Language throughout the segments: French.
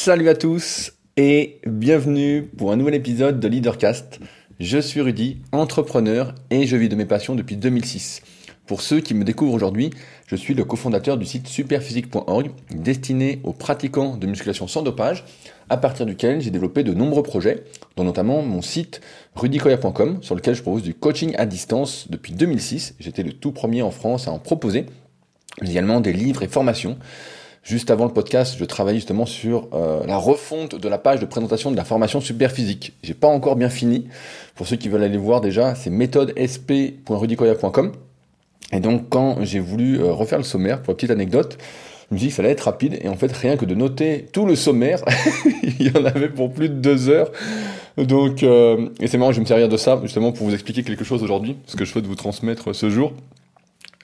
Salut à tous et bienvenue pour un nouvel épisode de Leadercast. Je suis Rudy, entrepreneur et je vis de mes passions depuis 2006. Pour ceux qui me découvrent aujourd'hui, je suis le cofondateur du site superphysique.org destiné aux pratiquants de musculation sans dopage, à partir duquel j'ai développé de nombreux projets, dont notamment mon site rudykoya.com sur lequel je propose du coaching à distance depuis 2006. J'étais le tout premier en France à en proposer, mais également des livres et formations Juste avant le podcast, je travaillais justement sur euh, la refonte de la page de présentation de la formation super physique. J'ai pas encore bien fini. Pour ceux qui veulent aller voir déjà, c'est méthodesp.rudicoya.com. Et donc quand j'ai voulu euh, refaire le sommaire, pour une petite anecdote, je me suis dit que ça allait être rapide. Et en fait, rien que de noter tout le sommaire, il y en avait pour plus de deux heures. Donc, euh, et c'est marrant, je vais me servir de ça justement pour vous expliquer quelque chose aujourd'hui, ce que je souhaite vous transmettre ce jour.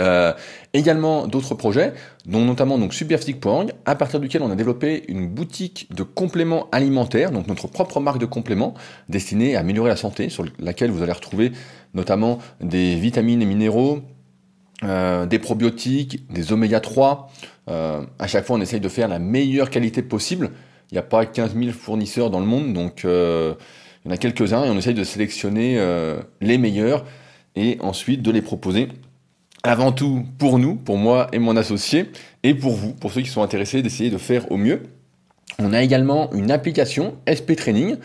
Euh, également d'autres projets, dont notamment donc Superphysique.org, à partir duquel on a développé une boutique de compléments alimentaires, donc notre propre marque de compléments destinée à améliorer la santé, sur laquelle vous allez retrouver notamment des vitamines et minéraux, euh, des probiotiques, des oméga 3. Euh, à chaque fois, on essaye de faire la meilleure qualité possible. Il n'y a pas 15 000 fournisseurs dans le monde, donc euh, il y en a quelques-uns et on essaye de sélectionner euh, les meilleurs et ensuite de les proposer avant tout pour nous, pour moi et mon associé, et pour vous, pour ceux qui sont intéressés d'essayer de faire au mieux. On a également une application SP Training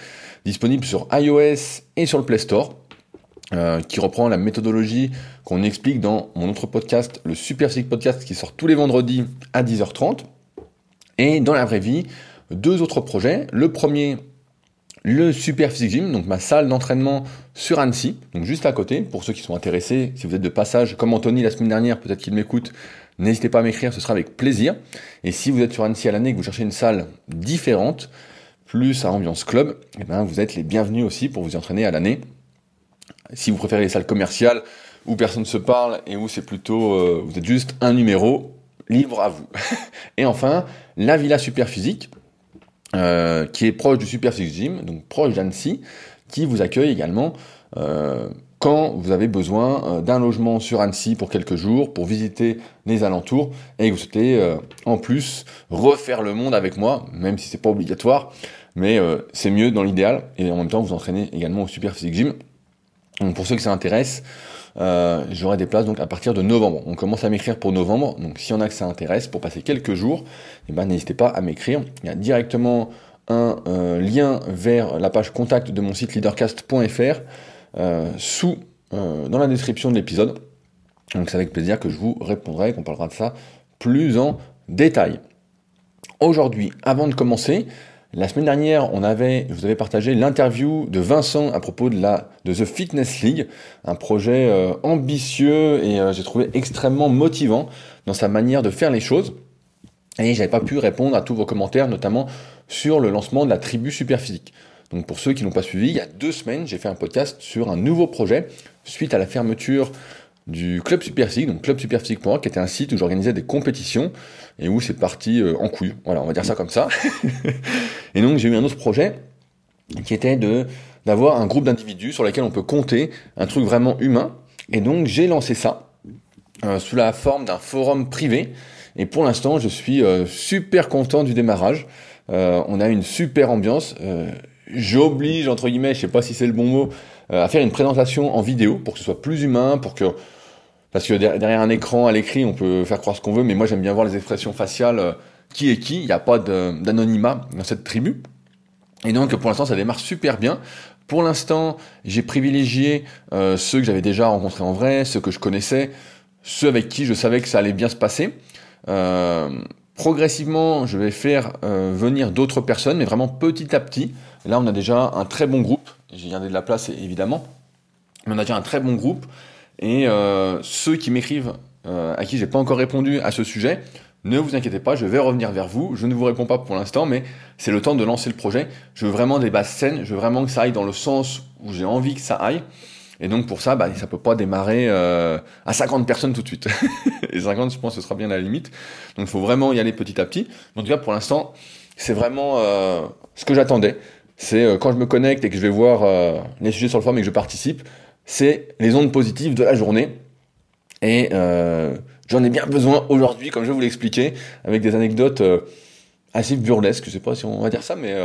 disponible sur iOS et sur le Play Store. Euh, qui reprend la méthodologie qu'on explique dans mon autre podcast, le Super Physique Podcast, qui sort tous les vendredis à 10h30. Et dans la vraie vie, deux autres projets. Le premier, le Super Physique Gym, donc ma salle d'entraînement sur Annecy, donc juste à côté, pour ceux qui sont intéressés, si vous êtes de passage, comme Anthony la semaine dernière, peut-être qu'il m'écoute, n'hésitez pas à m'écrire, ce sera avec plaisir. Et si vous êtes sur Annecy à l'année et que vous cherchez une salle différente, plus à ambiance club, eh ben vous êtes les bienvenus aussi pour vous entraîner à l'année. Si vous préférez les salles commerciales où personne ne se parle et où c'est plutôt, euh, vous êtes juste un numéro, libre à vous. et enfin, la Villa Super Physique, euh, qui est proche du Super Six Gym, donc proche d'Annecy, qui vous accueille également euh, quand vous avez besoin euh, d'un logement sur Annecy pour quelques jours, pour visiter les alentours, et que vous souhaitez euh, en plus refaire le monde avec moi, même si c'est pas obligatoire, mais c'est mieux dans l'idéal, et en même temps vous entraînez également au Super Physique Gym. Donc pour ceux que ça intéresse, euh, j'aurai des places donc à partir de novembre. On commence à m'écrire pour novembre, donc s'il y en a que ça intéresse pour passer quelques jours, eh ben, n'hésitez pas à m'écrire. Il y a directement un euh, lien vers la page contact de mon site leadercast.fr euh, sous dans la description de l'épisode. Donc c'est avec plaisir que je vous répondrai, qu'on parlera de ça plus en détail. Aujourd'hui, avant de commencer, la semaine dernière, on avait, vous avais partagé l'interview de Vincent à propos de la de The Fitness League, un projet euh, ambitieux et euh, j'ai trouvé extrêmement motivant dans sa manière de faire les choses. Et j'avais pas pu répondre à tous vos commentaires, notamment sur le lancement de la tribu Superphysique. Donc pour ceux qui n'ont pas suivi, il y a deux semaines, j'ai fait un podcast sur un nouveau projet suite à la fermeture du Club Superphysique, donc Club Superphysique.org, qui était un site où j'organisais des compétitions et où c'est parti euh, en couille. Voilà, on va dire ça comme ça. et donc j'ai eu un autre projet qui était de d'avoir un groupe d'individus sur lesquels on peut compter, un truc vraiment humain. Et donc j'ai lancé ça euh, sous la forme d'un forum privé. Et pour l'instant, je suis euh, super content du démarrage. on a une super ambiance. J'oblige entre guillemets, je sais pas si c'est le bon mot, à faire une présentation en vidéo pour que ce soit plus humain, pour que parce que derrière un écran, à l'écrit, on peut faire croire ce qu'on veut, mais moi j'aime bien voir les expressions faciales, euh, qui est qui, il n'y a pas d'anonymat dans cette tribu. Et donc pour l'instant ça démarre super bien. Pour l'instant j'ai privilégié euh, ceux que j'avais déjà rencontrés en vrai, ceux que je connaissais, ceux avec qui je savais que ça allait bien se passer. Euh, progressivement je vais faire venir d'autres personnes, mais vraiment petit à petit. Là on a déjà un très bon groupe, j'ai gardé de la place évidemment, mais on a déjà un très bon groupe. Et euh, ceux qui m'écrivent, euh, à qui j'ai pas encore répondu à ce sujet, ne vous inquiétez pas, je vais revenir vers vous. Je ne vous réponds pas pour l'instant, mais c'est le temps de lancer le projet. Je veux vraiment des bases saines, je veux vraiment que ça aille dans le sens où j'ai envie que ça aille. Et donc pour ça, bah, ça peut pas démarrer euh, à 50 personnes tout de suite. et 50, je pense que ce sera bien la limite. Donc il faut vraiment y aller petit à petit. En tout cas, pour l'instant, c'est vraiment euh, ce que j'attendais. C'est euh, quand je me connecte et que je vais voir euh, les sujets sur le forum et que je participe, c'est les ondes positives de la journée. Et euh, j'en ai bien besoin aujourd'hui, comme je vous l'expliquais, avec des anecdotes euh, assez burlesque, je sais pas si on va dire ça, mais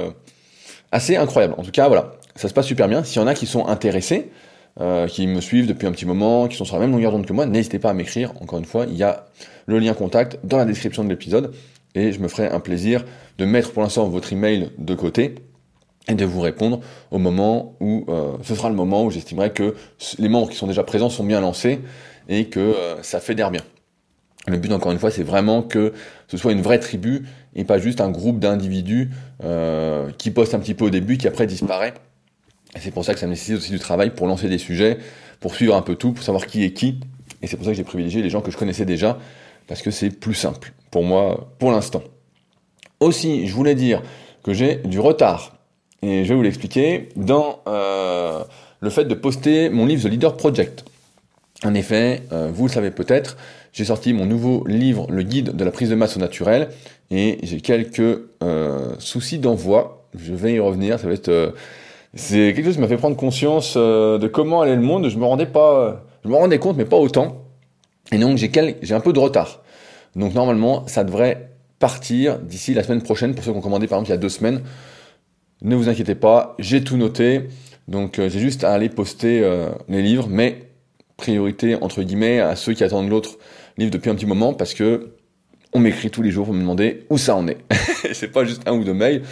assez incroyable. En tout cas, voilà, ça se passe super bien. S'il y en a qui sont intéressés, euh, qui me suivent depuis un petit moment, qui sont sur la même longueur d'onde que moi, n'hésitez pas à m'écrire. Encore une fois, il y a le lien contact dans la description de l'épisode et je me ferai un plaisir de mettre pour l'instant votre email de côté et de vous répondre au moment où euh, ce sera le moment où j'estimerai que les membres qui sont déjà présents sont bien lancés et que euh, ça fédère bien. Le but, encore une fois, c'est vraiment que ce soit une vraie tribu et pas juste un groupe d'individus euh, qui postent un petit peu au début, qui après disparaît. Et c'est pour ça que ça nécessite aussi du travail pour lancer des sujets, pour suivre un peu tout, pour savoir qui est qui. Et c'est pour ça que j'ai privilégié les gens que je connaissais déjà, parce que c'est plus simple pour moi pour l'instant. Aussi, je voulais dire que j'ai du retard, et je vais vous l'expliquer, dans euh, le fait de poster mon livre The Leader Project. En effet, euh, vous le savez peut-être, j'ai sorti mon nouveau livre, Le guide de la prise de masse au naturel, et j'ai quelques euh, soucis d'envoi. Je vais y revenir, ça va être... C'est quelque chose qui m'a fait prendre conscience de comment allait le monde. Je me rendais pas, je me rendais compte, mais pas autant. Et donc j'ai j'ai un peu de retard. Donc normalement, ça devrait partir d'ici la semaine prochaine pour ceux qui ont commandé par exemple il y a deux semaines. Ne vous inquiétez pas, j'ai tout noté. Donc j'ai juste à aller poster les livres, mais priorité entre guillemets à ceux qui attendent l'autre livre depuis un petit moment parce que on m'écrit tous les jours pour me demander où ça en est. c'est pas juste un ou deux mails,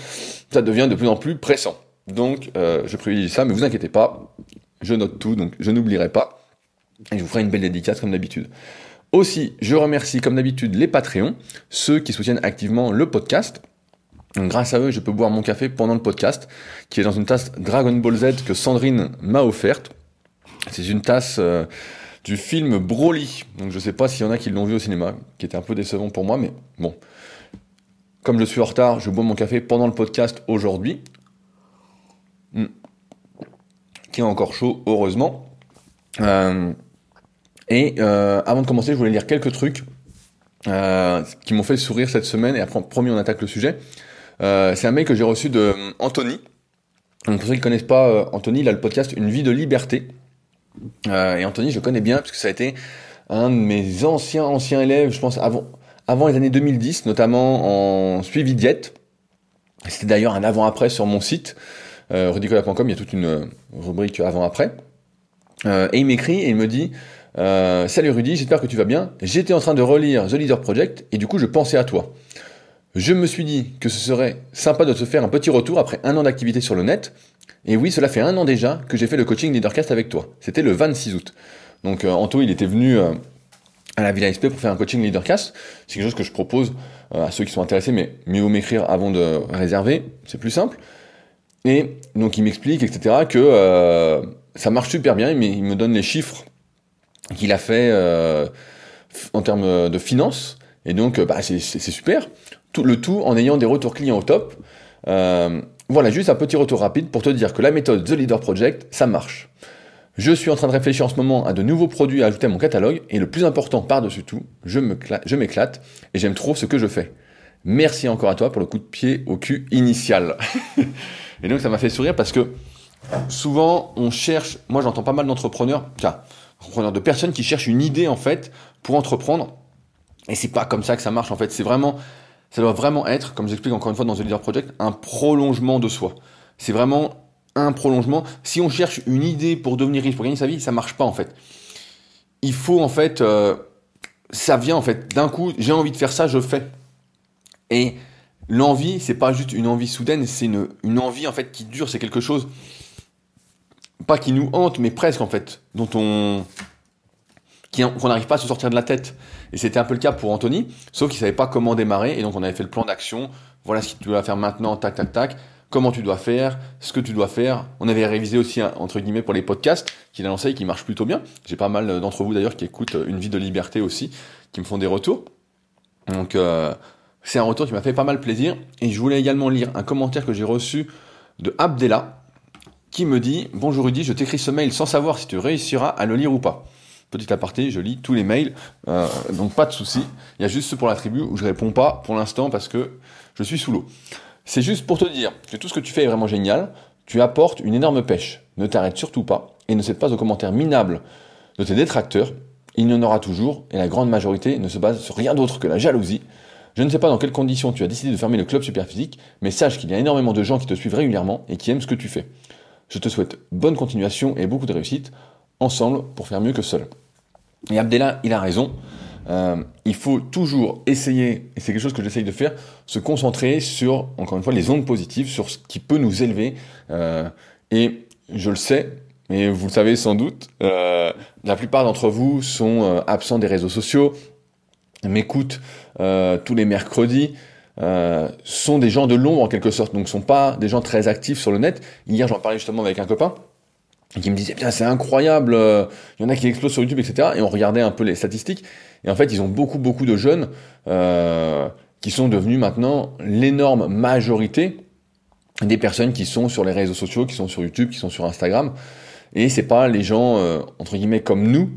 ça devient de plus en plus pressant. Donc euh, je privilégie ça, mais vous inquiétez pas, je note tout, donc je n'oublierai pas. Et je vous ferai une belle dédicace comme d'habitude. Aussi, je remercie comme d'habitude les Patreons, ceux qui soutiennent activement le podcast. Grâce à eux, je peux boire mon café pendant le podcast, qui est dans une tasse Dragon Ball Z que Sandrine m'a offerte. C'est une tasse euh, du film Broly. Donc je sais pas s'il y en a qui l'ont vu au cinéma, qui était un peu décevant pour moi, mais bon. Comme je suis en retard, je bois mon café pendant le podcast aujourd'hui. Hmm. Qui est encore chaud, heureusement. Euh, et euh, avant de commencer, je voulais lire quelques trucs qui m'ont fait sourire cette semaine, et après, promis, on attaque le sujet. C'est un mail que j'ai reçu de Anthony. Donc pour ceux qui ne connaissent pas Anthony, il a le podcast Une vie de liberté. Euh, et Anthony, je le connais bien parce que ça a été un de mes anciens anciens élèves, je pense avant les années 2010, notamment en suivi diète. C'était d'ailleurs un avant-après sur mon site euh, rudicola.com. Il y a toute une rubrique avant-après. Euh, et il m'écrit et il me dit euh, Salut Rudy, j'espère que tu vas bien. J'étais en train de relire The Leader Project et du coup je pensais à toi. Je me suis dit que ce serait sympa de te faire un petit retour après un an d'activité sur le net et oui, cela fait un an déjà que j'ai fait le coaching Leadercast avec toi. C'était le 26 août. Donc euh, Anto, il était venu euh, à la Villa SP pour faire un coaching Leadercast. C'est quelque chose que je propose euh, à ceux qui sont intéressés, mais mieux vaut m'écrire avant de réserver, c'est plus simple. Et donc il m'explique, etc., que ça marche super bien, mais il me donne les chiffres qu'il a fait en termes de finances. Et donc, bah, c'est super. Tout, le tout en ayant des retours clients au top. Voilà, juste un petit retour rapide pour te dire que la méthode The Leader Project, ça marche. Je suis en train de réfléchir en ce moment à de nouveaux produits à ajouter à mon catalogue, et le plus important par-dessus tout, je m'éclate, et j'aime trop ce que je fais. Merci encore à toi pour le coup de pied au cul initial. et donc ça m'a fait sourire parce que souvent on cherche, moi j'entends pas mal d'entrepreneurs, entrepreneurs de personnes qui cherchent une idée en fait pour entreprendre, et c'est pas comme ça que ça marche en fait, c'est vraiment ça doit vraiment être, comme j'explique encore une fois dans The Leader Project, un prolongement de soi. C'est vraiment un prolongement. Si on cherche une idée pour devenir riche, pour gagner sa vie, ça marche pas en fait. Il faut en fait, euh, ça vient en fait d'un coup. J'ai envie de faire ça, je fais. Et l'envie, c'est pas juste une envie soudaine, c'est une, une envie en fait qui dure. C'est quelque chose pas qui nous hante, mais presque en fait, dont on qu'on n'arrive pas à se sortir de la tête. Et c'était un peu le cas pour Anthony, sauf qu'il savait pas comment démarrer, et donc on avait fait le plan d'action, voilà ce que tu dois faire maintenant, tac, tac, tac, comment tu dois faire, ce que tu dois faire. On avait révisé aussi, entre guillemets, pour les podcasts, qu'il a lancé et qui marche plutôt bien. J'ai pas mal d'entre vous d'ailleurs qui écoutent Une vie de liberté aussi, qui me font des retours. Donc euh, c'est un retour qui m'a fait pas mal plaisir. Et je voulais également lire un commentaire que j'ai reçu de Abdella, qui me dit Bonjour Rudy, je t'écris ce mail sans savoir si tu réussiras à le lire ou pas. Petite aparté, je lis tous les mails, euh, donc pas de souci. Il y a juste ceux pour la tribu où je réponds pas pour l'instant parce que je suis sous l'eau. C'est juste pour te dire que tout ce que tu fais est vraiment génial. Tu apportes une énorme pêche. Ne t'arrête surtout pas et ne cède pas aux commentaires minables de tes détracteurs. Il y en aura toujours et la grande majorité ne se base sur rien d'autre que la jalousie. Je ne sais pas dans quelles conditions tu as décidé de fermer le club Superphysique, mais sache qu'il y a énormément de gens qui te suivent régulièrement et qui aiment ce que tu fais. Je te souhaite bonne continuation et beaucoup de réussite, ensemble pour faire mieux que seul. Et Abdella, il a raison. Euh, il faut toujours essayer, et c'est quelque chose que j'essaye de faire, se concentrer sur, encore une fois, les ondes positives, sur ce qui peut nous élever. Euh, et je le sais, mais vous le savez sans doute, euh, la plupart d'entre vous sont absents des réseaux sociaux, m'écoutent tous les mercredis, sont des gens de l'ombre en quelque sorte, donc sont pas des gens très actifs sur le net. Hier, j'en parlais justement avec un copain qui me disait, bien c'est incroyable, euh, il y en a qui explosent sur YouTube, etc. Et on regardait un peu les statistiques, et en fait, ils ont beaucoup, beaucoup de jeunes euh, qui sont devenus maintenant l'énorme majorité des personnes qui sont sur les réseaux sociaux, qui sont sur YouTube, qui sont sur Instagram. Et c'est pas les gens, euh, entre guillemets, comme nous,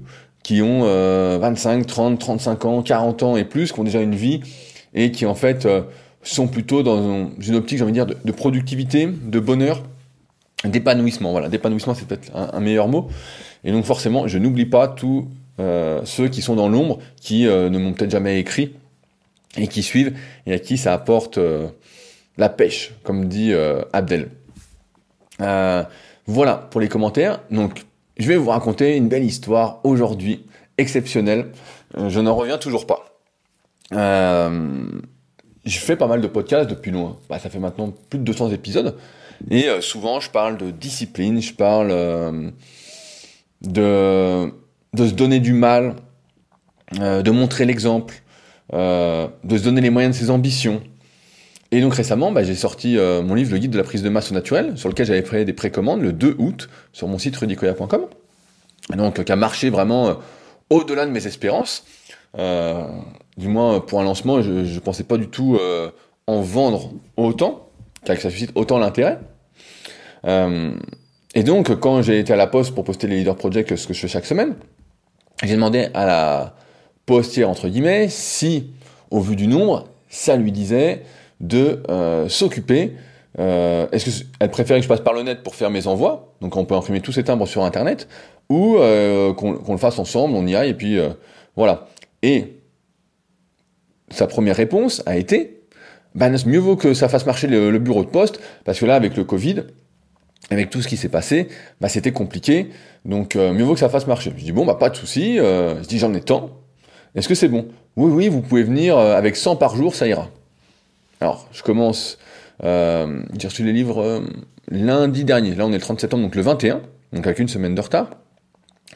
qui ont euh, 25, 30, 35 ans, 40 ans et plus, qui ont déjà une vie, et qui en fait euh, sont plutôt dans une optique, j'ai envie de dire, de productivité, de bonheur, d'épanouissement. Voilà, d'épanouissement, c'est peut-être un, meilleur mot. Et donc forcément, je n'oublie pas tous euh, ceux qui sont dans l'ombre, qui euh, ne m'ont peut-être jamais écrit, et qui suivent, et à qui ça apporte euh, la pêche, comme dit Abdel. voilà pour les commentaires. Donc, je vais vous raconter une belle histoire aujourd'hui, exceptionnelle. je n'en reviens toujours pas. Je fais pas mal de podcasts depuis loin. Bah, ça fait maintenant plus de 200 épisodes. Et euh, souvent, je parle de discipline, je parle euh, de, se donner du mal, euh, de montrer l'exemple, de se donner les moyens de ses ambitions. Et donc récemment, bah, j'ai sorti mon livre Le guide de la prise de masse au naturel, sur lequel j'avais fait des précommandes le 2 août sur mon site rudicoya.com. Donc qui a marché vraiment au-delà de mes espérances. du moins pour un lancement, je ne pensais pas du tout en vendre autant que ça suscite autant l'intérêt. Euh, et donc, quand j'ai été à la poste pour poster les leader projects, ce que je fais chaque semaine, j'ai demandé à la postière, entre guillemets, si, au vu du nombre, ça lui disait de euh, s'occuper. Euh, Est-ce qu'elle préférait que je passe par le net pour faire mes envois Donc, on peut imprimer tous ces timbres sur Internet, ou qu'on qu le fasse ensemble, on y aille, et puis voilà. Et sa première réponse a été ben, mieux vaut que ça fasse marcher le, bureau de poste, parce que là, avec le Covid, avec tout ce qui s'est passé, bah, c'était compliqué, donc euh, mieux vaut que ça fasse marcher. Je dis, bon, bah, pas de souci, euh, je dis, j'en ai tant, est-ce que c'est bon? Oui, oui, vous pouvez venir euh, avec 100 par jour, ça ira. Alors, je commence, euh, j'ai reçu les livres lundi dernier, là on est le 30 septembre, donc le 21, donc avec une semaine de retard.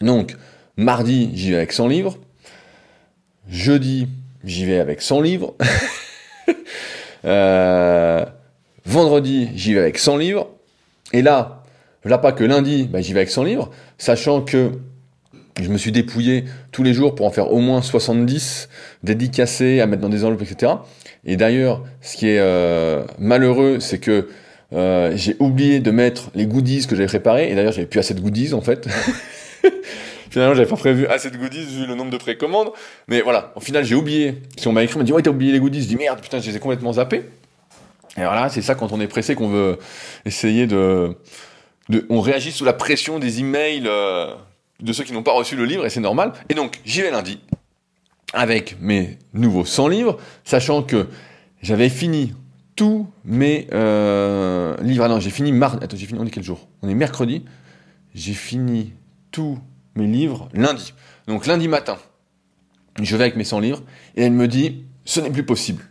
Donc, mardi, j'y vais avec 100 livres, jeudi, j'y vais avec 100 livres, Euh, vendredi, j'y vais avec 100 livres. Et là, là pas que lundi, bah, j'y vais avec 100 livres, sachant que je me suis dépouillé tous les jours pour en faire au moins 70 dédicacés à mettre dans des enveloppes, etc. Et d'ailleurs, ce qui est euh, malheureux, c'est que euh, j'ai oublié de mettre les goodies que j'avais préparés. Et d'ailleurs, j'avais plus assez de goodies en fait. Finalement, j'avais pas prévu assez de goodies vu le nombre de précommandes. Mais voilà, au final, j'ai oublié. Si on m'a écrit, on m'a dit, ouais, t'as oublié les goodies. Je dis, merde, putain, je les ai complètement zappés. Et voilà, c'est ça quand on est pressé qu'on veut essayer de, de, On réagit sous la pression des emails euh, de ceux qui n'ont pas reçu le livre, et c'est normal. Et donc, j'y vais lundi avec mes nouveaux 100 livres, sachant que j'avais fini tous mes euh, livres. Ah non, j'ai fini mardi. Attends, j'ai fini. On est quel jour? On est mercredi. J'ai fini tous livres lundi. Donc lundi matin, je vais avec mes 100 livres et elle me dit ce n'est plus possible.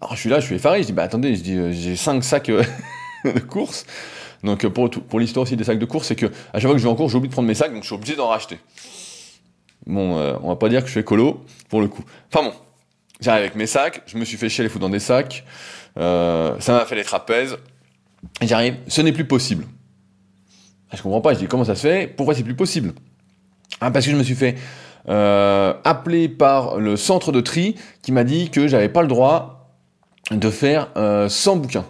Alors je suis là, je suis effaré, je dis bah attendez, je dis euh, j'ai 5 sacs euh, de course. Donc euh, pour, pour l'histoire aussi des sacs de course, c'est que à chaque fois que je vais en cours, j'ai oublié de prendre mes sacs, donc je suis obligé d'en racheter. Bon, on va pas dire que je suis écolo pour le coup. Enfin bon, j'arrive avec mes sacs, je me suis fait chier les foutre dans des sacs, ça m'a fait les trapèzes, j'arrive, ce n'est plus possible. Je comprends pas, je dis comment ça se fait, pourquoi c'est plus possible? Ah, Parce que je me suis fait euh, appeler par le centre de tri qui m'a dit que j'avais pas le droit de faire euh, 100 bouquins.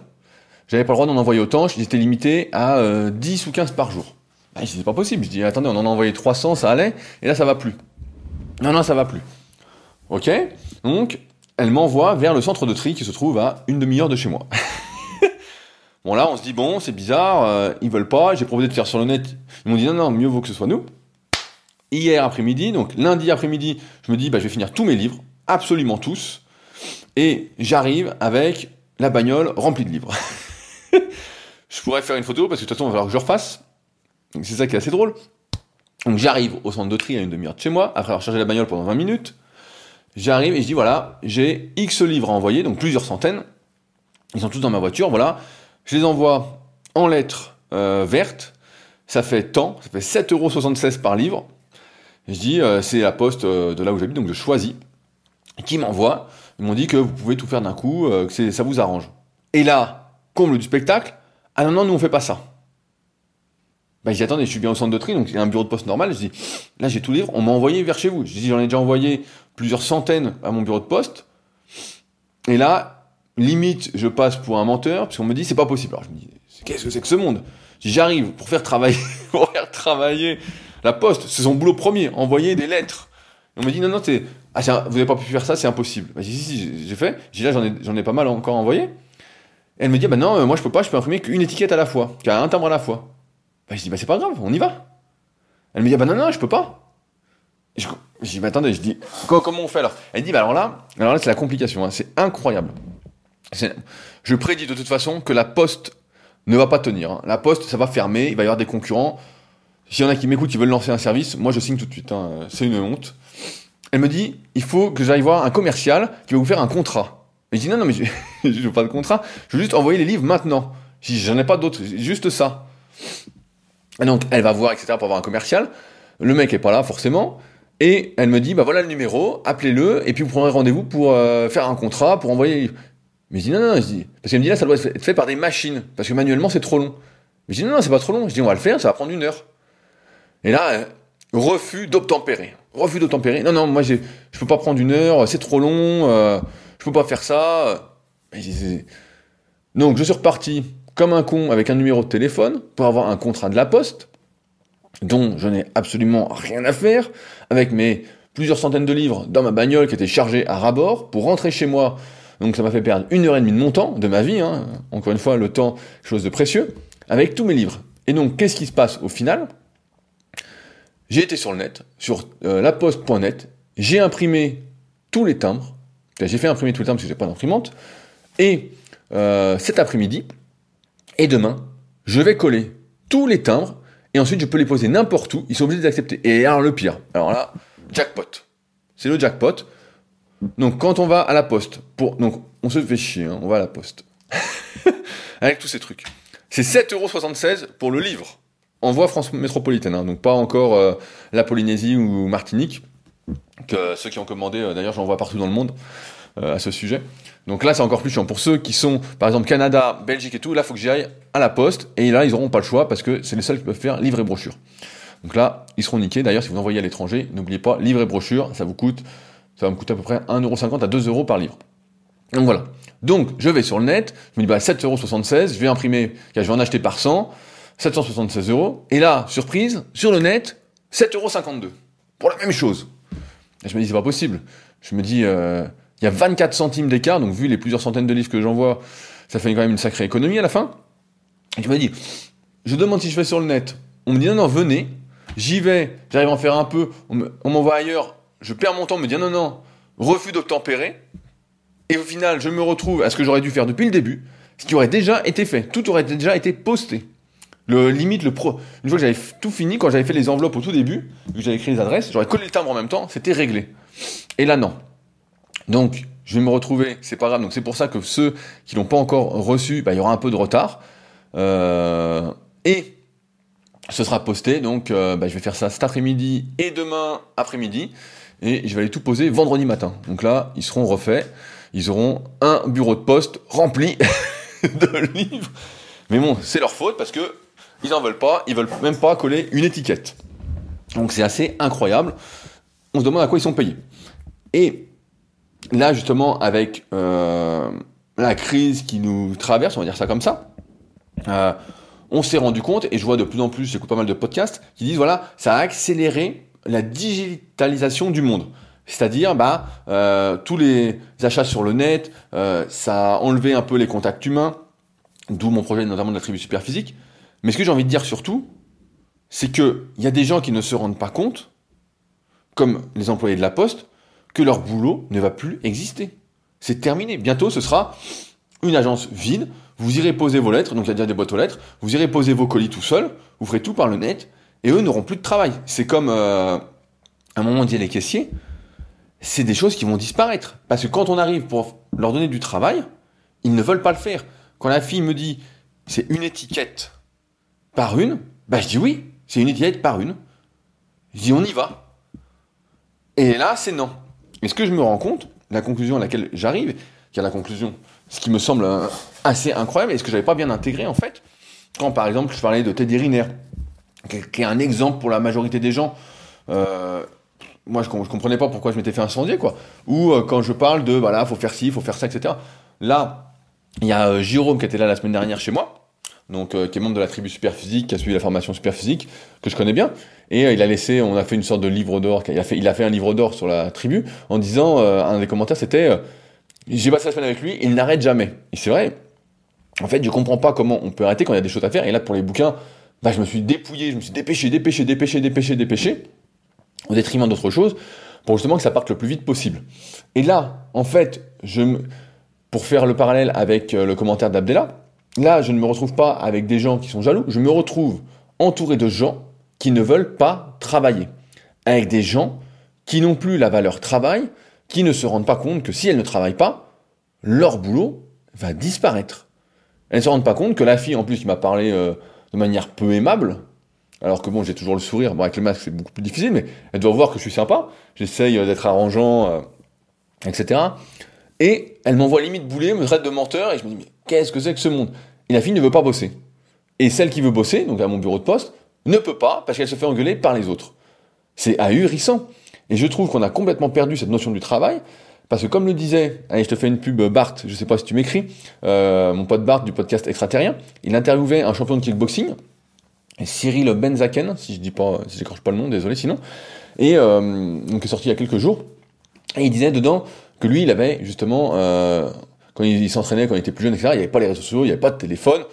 J'avais pas le droit d'en envoyer autant, j'étais limité à euh, 10 ou 15 par jour. Ah, dis c'est pas possible, je dis attendez, on en a envoyé 300, ça allait, et là ça va plus. Non, non, ça va plus. Ok Donc, elle m'envoie vers le centre de tri qui se trouve à une demi-heure de chez moi. bon là, on se dit bon, c'est bizarre, euh, ils veulent pas, j'ai proposé de faire sur le net, ils m'ont dit non, non, mieux vaut que ce soit nous hier après-midi, donc lundi après-midi, je me dis, bah, je vais finir tous mes livres, absolument tous. et j'arrive avec la bagnole remplie de livres. je pourrais faire une photo parce que de toute façon, il va falloir que je refasse. C'est ça qui est assez drôle. Donc j'arrive au centre de tri à une demi-heure de chez moi, après avoir chargé la bagnole pendant 20 minutes. J'arrive et je dis voilà, j'ai X livres à envoyer, donc plusieurs centaines. Ils sont tous dans ma voiture, voilà. Je les envoie en lettres euh, vertes. Ça fait tant, ça fait 7,76€ par livre. Je dis euh, c'est la poste euh, de là où j'habite, donc je choisis. Qui m'envoie. Ils m'ont dit que vous pouvez tout faire d'un coup, que ça vous arrange. Et là, comble du spectacle, ah non, non, nous on fait pas ça. Bah, j'y attendais, je suis bien au centre de tri, donc il y a un bureau de poste normal. Je dis, là j'ai tout livre, on m'a envoyé vers chez vous. Je dis, j'en ai déjà envoyé plusieurs centaines à mon bureau de poste. Et là, limite, je passe pour un menteur, puisqu'on me dit, c'est pas possible. Alors je me dis, qu'est-ce que c'est que ce monde? J'arrive pour faire travailler, pour faire travailler la poste, c'est son boulot premier, envoyer des lettres. on me dit, non, non, ah, vous n'avez pas pu faire ça, c'est impossible. Je dis, si, j'ai fait. Je dis, là, j'en ai, ai pas mal encore envoyé. elle me dit, bah non, euh, moi je peux pas, je peux imprimer qu'une étiquette à la fois, qu'un timbre à la fois. Bah, je dis, bah c'est pas grave, on y va. Elle me dit, ah, bah non, non, je peux pas. je, dis, bah attendez, je dis, comment on fait alors? Elle dit, bah alors là, alors là c'est la complication, hein, c'est incroyable. Je prédis de toute façon que la poste ne va pas tenir. Hein. La poste, ça va fermer, il va y avoir des concurrents. S'il y en a qui m'écoutent, qui veulent lancer un service, moi je signe tout de suite. Hein. C'est une honte. Elle me dit, il faut que j'aille voir un commercial qui va vous faire un contrat. Je dis, non, non, mais je, je veux pas de contrat, je veux juste envoyer les livres maintenant. Je dis, j'en ai pas d'autres, juste ça. Et donc, elle va voir, etc., pour avoir un commercial. Le mec est pas là, forcément. Et elle me dit, bah voilà le numéro, appelez-le, et puis vous prendrez rendez-vous pour euh, faire un contrat, pour envoyer. Mais je dis, non, non, je dis, parce qu'elle me dit, là, ça doit être fait par des machines, parce que manuellement, c'est trop long. Mais je dis, non, non, c'est pas trop long. Je dis, on va le faire, ça va prendre une heure. Et là, euh, refus d'obtempérer. Refus d'obtempérer. Non, non, moi, je peux pas prendre une heure, c'est trop long, euh, je peux pas faire ça. Donc, je suis reparti comme un con avec un numéro de téléphone pour avoir un contrat de la poste, dont je n'ai absolument rien à faire, avec mes plusieurs centaines de livres dans ma bagnole qui était chargée à rabord pour rentrer chez moi. Donc ça m'a fait perdre une heure et demie de mon temps, de ma vie, hein. encore une fois, le temps, chose de précieux, avec tous mes livres. Et donc, qu'est-ce qui se passe au final? J'ai été sur le net, sur euh, laposte.net, j'ai imprimé tous les timbres, j'ai fait imprimer tous les timbres parce que j'ai pas d'imprimante, et euh, cet après-midi, et demain, je vais coller tous les timbres et ensuite je peux les poser n'importe où. Ils sont obligés d'accepter. Et alors le pire, alors là, jackpot. C'est le jackpot. Donc quand on va à la poste, pour donc on se fait chier, hein, on va à la poste. Avec tous ces trucs. C'est 7,76€ pour le livre. En voie France métropolitaine, hein, donc pas encore euh, la Polynésie ou Martinique, que ceux qui ont commandé, euh, d'ailleurs j'en vois partout dans le monde euh, à ce sujet. Donc là, c'est encore plus chiant. Pour ceux qui sont, par exemple, Canada, Belgique et tout, là, faut que j'y aille à la poste. Et là, ils n'auront pas le choix parce que c'est les seuls qui peuvent faire livre et brochure. Donc là, ils seront niqués. D'ailleurs, si vous envoyez à l'étranger, n'oubliez pas, livre et brochure, ça vous coûte, ça va me coûter à peu près 1,50€ à 2€ par livre. Donc voilà. Donc, je vais sur le net, je me dis, bah, 7,76€, je vais imprimer, je vais en acheter par 100, 776 euros. Et là, surprise, sur le net, 7,52€. Pour la même chose. Et je me dis, c'est pas possible. Je me dis, euh, il y a 24 centimes d'écart, donc vu les plusieurs centaines de livres que j'envoie, ça fait quand même une sacrée économie à la fin. Et je me dis, je demande si je vais sur le net. On me dit non, non, venez. J'y vais, j'arrive à en faire un peu, on m'envoie ailleurs, je perds mon temps, on me dit non, non, refus d'obtempérer. Et au final, je me retrouve à ce que j'aurais dû faire depuis le début, ce qui aurait déjà été fait. Tout aurait déjà été posté. Le limite, le pro. Une fois que j'avais tout fini, quand j'avais fait les enveloppes au tout début, j'avais écrit les adresses, j'aurais collé le timbre en même temps, c'était réglé. Et là, non. Donc, je vais me retrouver, c'est pas grave. Donc, c'est pour ça que ceux qui l'ont pas encore reçu, bah, il y aura un peu de retard. Euh, et ce sera posté. Donc, euh, bah, je vais faire ça cet après-midi et demain après-midi. Et je vais aller tout poser vendredi matin. Donc là, ils seront refaits. Ils auront un bureau de poste rempli de livres. Mais bon, c'est leur faute parce que ils en veulent pas. Ils veulent même pas coller une étiquette. Donc, c'est assez incroyable. On se demande à quoi ils sont payés. Et là, justement, avec euh, la crise qui nous traverse, on va dire ça comme ça, euh, on s'est rendu compte, et je vois de plus en plus, j'écoute pas mal de podcasts, qui disent, voilà, ça a accéléré la digitalisation du monde. C'est-à-dire, bah, euh, tous les achats sur le net, ça a enlevé un peu les contacts humains, d'où mon projet notamment de la tribu super physique. Mais ce que j'ai envie de dire surtout, c'est qu'il y a des gens qui ne se rendent pas compte, comme les employés de la poste, que leur boulot ne va plus exister. C'est terminé. Bientôt, ce sera une agence vide. Vous irez poser vos lettres, donc il y a des boîtes aux lettres. Vous irez poser vos colis tout seul. Vous ferez tout par le net. Et eux n'auront plus de travail. C'est comme euh, un moment dit les caissiers. C'est des choses qui vont disparaître. Parce que quand on arrive pour leur donner du travail, ils ne veulent pas le faire. Quand la fille me dit c'est une étiquette par une, bah je dis oui, c'est une étiquette par une. Je dis on y va. Et là, c'est non. Et ce que je me rends compte, la conclusion à laquelle j'arrive, qui est la conclusion, ce qui me semble euh, assez incroyable et ce que j'avais pas bien intégré en fait, quand par exemple je parlais de Teddy Riner, qui est un exemple pour la majorité des gens. Euh, moi, je, je comprenais pas pourquoi je m'étais fait incendier, quoi. Ou euh, quand je parle de, voilà, faut faire ci, faut faire ça, etc. Là, il y a Jérôme qui était là la semaine dernière chez moi, donc qui est membre de la tribu super physique, qui a suivi la formation super physique, que je connais bien, et il a laissé, on a fait une sorte de livre d'or, il a fait, un livre d'or sur la tribu, en disant, un des commentaires, c'était, j'ai passé la semaine avec lui, il n'arrête jamais. Et c'est vrai. En fait, je comprends pas comment on peut arrêter quand il y a des choses à faire. Et là, pour les bouquins, bah, je me suis dépouillé, je me suis dépêché, dépêché, dépêché, dépêché, dépêché, au détriment d'autres choses, pour justement que ça parte le plus vite possible. Et là, en fait, je me... pour faire le parallèle avec euh, le commentaire d'Abdella, là, je ne me retrouve pas avec des gens qui sont jaloux, je me retrouve entouré de gens qui ne veulent pas travailler. Avec des gens qui n'ont plus la valeur travail, qui ne se rendent pas compte que si elles ne travaillent pas, leur boulot va disparaître. Elles ne se rendent pas compte que la fille, en plus, qui m'a parlé euh, de manière peu aimable, alors que bon, j'ai toujours le sourire, bon, avec le masque, c'est beaucoup plus difficile, mais elle doit voir que je suis sympa, j'essaye euh, d'être arrangeant, euh, etc. Et elle m'envoie limite bouler, me traite de menteur, et je me dis, mais qu'est-ce que c'est que ce monde? Et la fille ne veut pas bosser. Et celle qui veut bosser, donc à mon bureau de poste, ne peut pas parce qu'elle se fait engueuler par les autres. C'est ahurissant. Et je trouve qu'on a complètement perdu cette notion du travail, parce que comme le disait, allez, je te fais une pub, Bart, je sais pas si tu m'écris, euh, mon pote Bart du podcast Extraterrien, il interviewait un champion de kickboxing, Cyril Benzaken, si je dis pas, si j'écorche pas le nom, désolé sinon, et euh, est sorti il y a quelques jours, et il disait dedans que lui, il avait justement, euh, quand il, s'entraînait, quand il était plus jeune, etc., il n'y avait pas les réseaux sociaux, il n'y avait pas de téléphone,